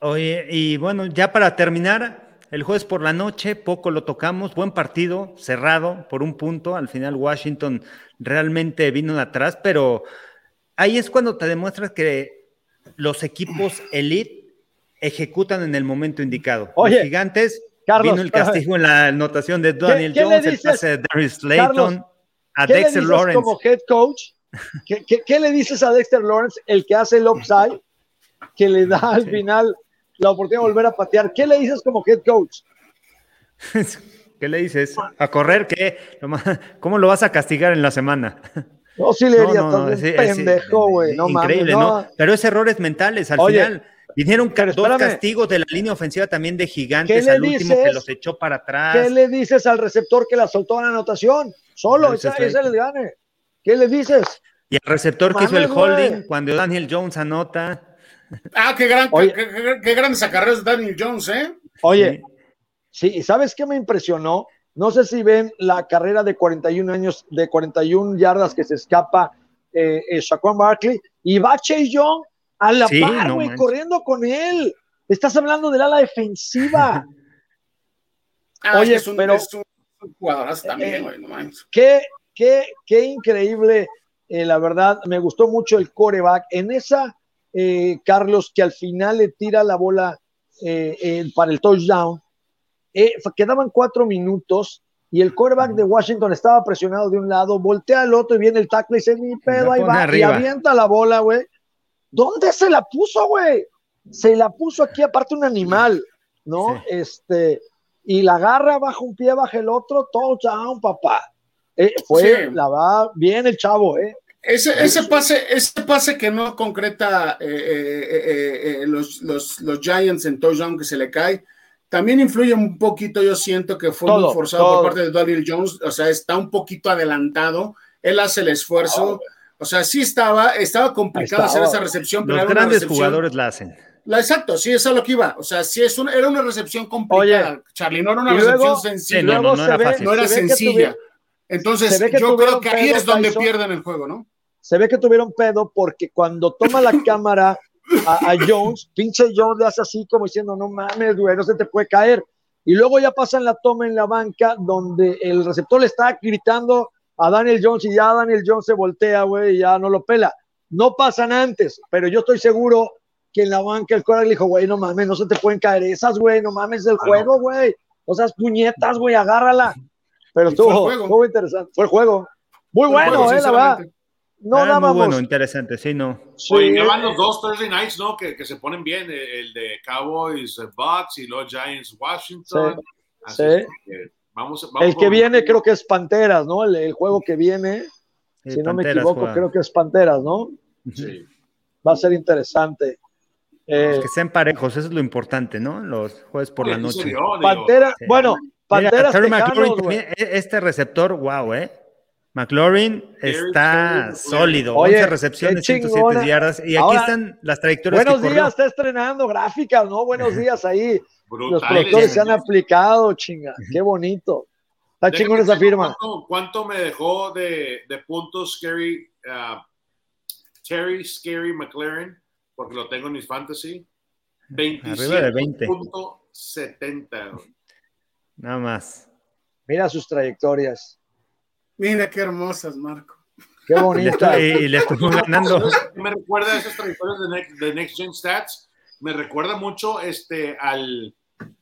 Oye, y bueno, ya para terminar, el jueves por la noche, poco lo tocamos, buen partido, cerrado por un punto. Al final Washington realmente vino atrás, pero ahí es cuando te demuestras que los equipos elite ejecutan en el momento indicado. Oye, los gigantes Vino el castigo en la anotación de Daniel Jones, el pase de Darius Layton, a Dexter Lawrence. Como head coach, ¿qué, le dices a Dexter Lawrence, el que hace el upside, que le da al final la oportunidad de volver a patear? ¿Qué le dices como head coach? ¿Qué le dices? ¿A correr? ¿Qué? ¿Cómo lo vas a castigar en la semana? No, sí le diría, no, pendejo, güey. No, increíble, ¿no? Pero es errores mentales al final. Vinieron dos castigos de la línea ofensiva también de gigantes al último que los echó para atrás. ¿Qué le dices al receptor que la soltó en la anotación? Solo, esa, ese les gane. ¿Qué le dices? Y el receptor que hizo el holding cuando Daniel Jones anota. Ah, qué, gran, qué, qué, grandes acarreos Daniel Jones, ¿eh? Oye, sí. ¿y sabes qué me impresionó? No sé si ven la carrera de 41 años, de 41 yardas que se escapa eh, eh Shaquan Barkley y va Chase Young a la par, güey, corriendo con él. Estás hablando del ala defensiva. Ah, Oye, es un, pero. Es un, también, eh, güey, no Qué, qué, qué increíble. Eh, la verdad, me gustó mucho el coreback. En esa, eh, Carlos, que al final le tira la bola para el touchdown, quedaban cuatro minutos y el coreback de Washington estaba presionado de un lado, voltea al otro y viene el tackle y dice, ni pedo, ahí va, y avienta la bola, güey. ¿Dónde se la puso, güey? Se la puso aquí, aparte un animal, ¿no? Este, y la agarra, baja un pie, baja el otro, todo touchdown, papá. Eh, fue, la va bien el chavo, ¿eh? Ese, ese, pase, ese pase que no concreta eh, eh, los, los, los, Giants en touchdown que se le cae, también influye un poquito, yo siento que fue muy forzado por parte de Daniel Jones, o sea, está un poquito adelantado, él hace el esfuerzo. O sea, sí estaba, estaba complicado hacer esa recepción. Pero Los grandes jugadores la hacen. La, exacto, sí, eso es lo que iba. O sea, sí es una, era una recepción complicada, Charlie, no era una recepción sencilla. no, no, era, fácil. no era sencilla. Entonces, yo creo que ahí es donde pierden el juego, ¿no? Se ve que tuvieron pedo porque cuando toma la cámara a, Jones, pinche Jones le hace así como diciendo, no mames, güey, no se te puede caer. Y luego ya pasan la toma en la banca donde el receptor le está gritando a Daniel Jones y ya Daniel Jones se voltea, güey, y ya no lo pela. No pasan antes, pero yo estoy seguro que en la banca el coral le dijo, güey, no mames, no se te pueden caer esas, güey, no mames del juego, güey. O sea, puñetas, güey, agárrala. Pero estuvo, estuvo interesante. Fue el juego. Muy bueno, eh, la verdad. no Ah, muy dábamos. bueno, interesante, sí, no. Sí, Oye, ya van los dos Thursday nights, ¿no? Que, que se ponen bien, eh, el de Cowboys, eh, Bucks y los Giants, Washington. Sí, Así sí. es vamos, vamos el que viene creo que es Panteras, ¿no? El, el juego que viene, Sí, si no me equivoco, juega. creo que es Panteras, ¿no? Sí. Va a ser interesante. Eh, Que sean parejos, eso es lo importante, ¿no? Los jueves por la ¿en noche. serio? Pantera, Sí. bueno, Mira, Panteras Terry Tejanos, también, e- este receptor, wow, ¿eh? McLaurin está Terry, sólido, Oye, 11 recepciones, qué 107 chingona. yardas. Y aquí Ahora, están las trayectorias Buenos que corrió. días, está estrenando gráficas, ¿no? Buenos días ahí. Los productores se han aplicado, chinga. Qué bonito. Está chingón esa firma. ¿Cuánto, cuánto me dejó de, de puntos Scary, ah, Terry Scary McLaren? Porque lo tengo en mis fantasy. Arriba de 20. 27.70. güey. Nada más. Mira sus trayectorias. Mira qué hermosas, Marco. Qué Y bonita. estu- y le estuvo ganando. ¿Sabes qué Me recuerda a esas trayectorias de Next, de Next Gen Stats. Me recuerda mucho este, al,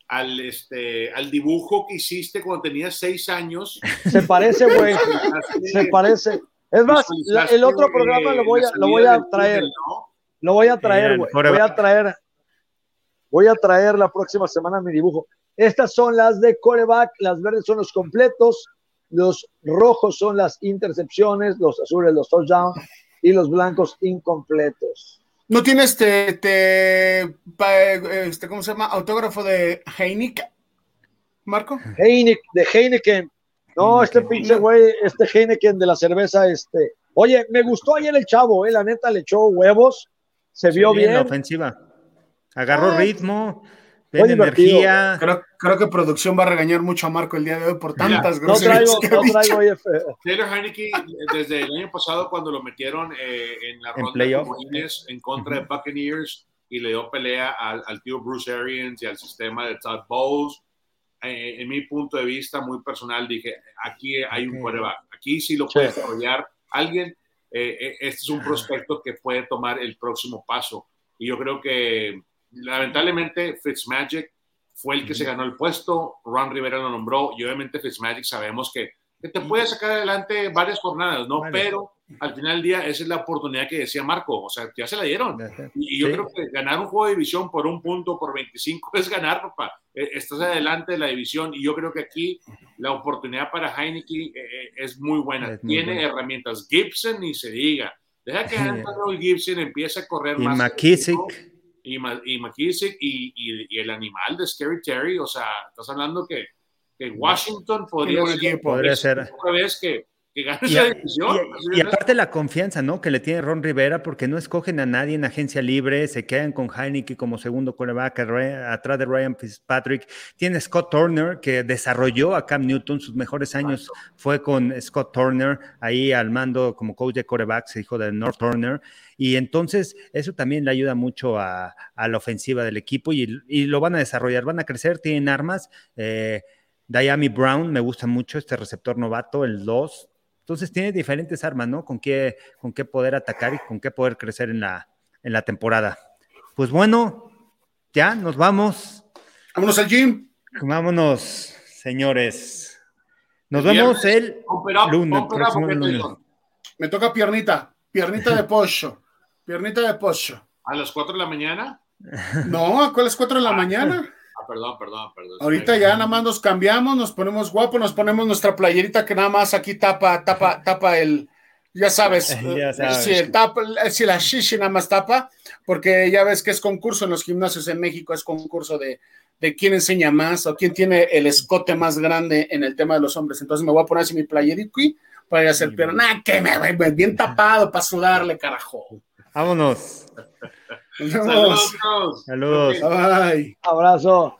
al, este, al dibujo que hiciste cuando tenías seis años. Se parece, güey. Se parece. Es más, la- el otro programa lo voy a, lo voy a traer. Lo voy a traer, güey. Voy a traer. Voy a traer la próxima semana mi dibujo. Estas son las de coreback, las verdes son los completos, los rojos son las intercepciones, los azules los touchdowns y los blancos incompletos. ¿No tienes este, te, pa- este, ¿cómo se llama? Autógrafo de Heineken, Marco. Heineken, de Heineken. No, este pinche güey, este Heineken de la cerveza, este. Oye, me gustó ayer el chavo, eh, la neta le echó huevos, se vio bien la bien. ofensiva. Agarró Ah, ritmo, divertido. energía. Creo, creo que producción va a regañar mucho a Marco el día de hoy por tantas No groserías traigo, que ha no dicho. traigo, oye, fe- Taylor Heineke, desde el año pasado, cuando lo metieron eh, en la En ronda de comodines en contra de Buccaneers y le dio pelea al, al tío Bruce Arians y al sistema de Todd Bowles, eh, en mi punto de vista muy personal, dije, aquí hay un Ok. quarterback, aquí sí lo Sí. puede desarrollar alguien, eh, eh, este es un prospecto que puede tomar el próximo paso. Y yo creo que, lamentablemente, Fitzmagic fue el que se ganó el puesto, Ron Rivera lo nombró, y obviamente Fitzmagic sabemos que, que te puede sacar adelante varias jornadas, ¿no? Vale. Pero al final del día, esa es la oportunidad que decía Marco, o sea, ya se la dieron. Y yo Sí. creo que ganar un juego de división por un punto, por 25, es ganar, papá. Eh, Estás adelante de la división y yo creo que aquí la oportunidad para Heineken eh, eh, es muy buena. Es muy Tiene buena. herramientas. Gibson ni se diga. Deja que Antonio Gibson empiece a correr Y más. McKissick. Y, y McKissick y, y- y el animal de Scary Terry. O sea, estás hablando que, que Washington podría ser. Podría es ser. otra vez que, que gane Y, esa a- división. y- y aparte la confianza, ¿no? Que le tiene Ron Rivera, porque no escogen a nadie en agencia libre, se quedan con Heineken como segundo arre- atrás de Ryan Fitzpatrick. Tiene Scott Turner, que desarrolló a Cam Newton, sus mejores años fue con Scott Turner, ahí al mando como coach de quarterbacks, hijo de North Turner. Y entonces eso también le ayuda mucho a, a la ofensiva del equipo y, y lo van a desarrollar, van a crecer, tienen armas. Eh, Diami Brown, me gusta mucho este receptor novato, el 2. Entonces tiene diferentes armas, ¿no? Con qué, con qué poder atacar y con qué poder crecer en la, en la temporada. Pues bueno, ya nos vamos. Vámonos al gym. Vámonos, señores. Nos El vemos viernes, el lunes, próximo. Me toca piernita, piernita de pollo, piernita de pollo. A las 4 de la mañana. No, ¿a cuáles 4 de la mañana? Perdón, perdón, perdón. Ahorita ya nada más nos cambiamos, nos ponemos guapos, nos ponemos nuestra playerita que nada más aquí tapa, tapa, tapa el, ya sabes, Ya eh, sabes. si el tapa, eh, si la shishi nada más tapa, porque ya ves que es concurso en los gimnasios en México, es concurso de, de quién enseña más o quién tiene el escote más grande en el tema de los hombres. Entonces me voy a poner así mi playerita para ir a hacer pierna. Nah, que me voy bien tapado para sudarle, carajo. Vámonos. Nos vemos. Saludos. Saludos. Bye. Abrazo.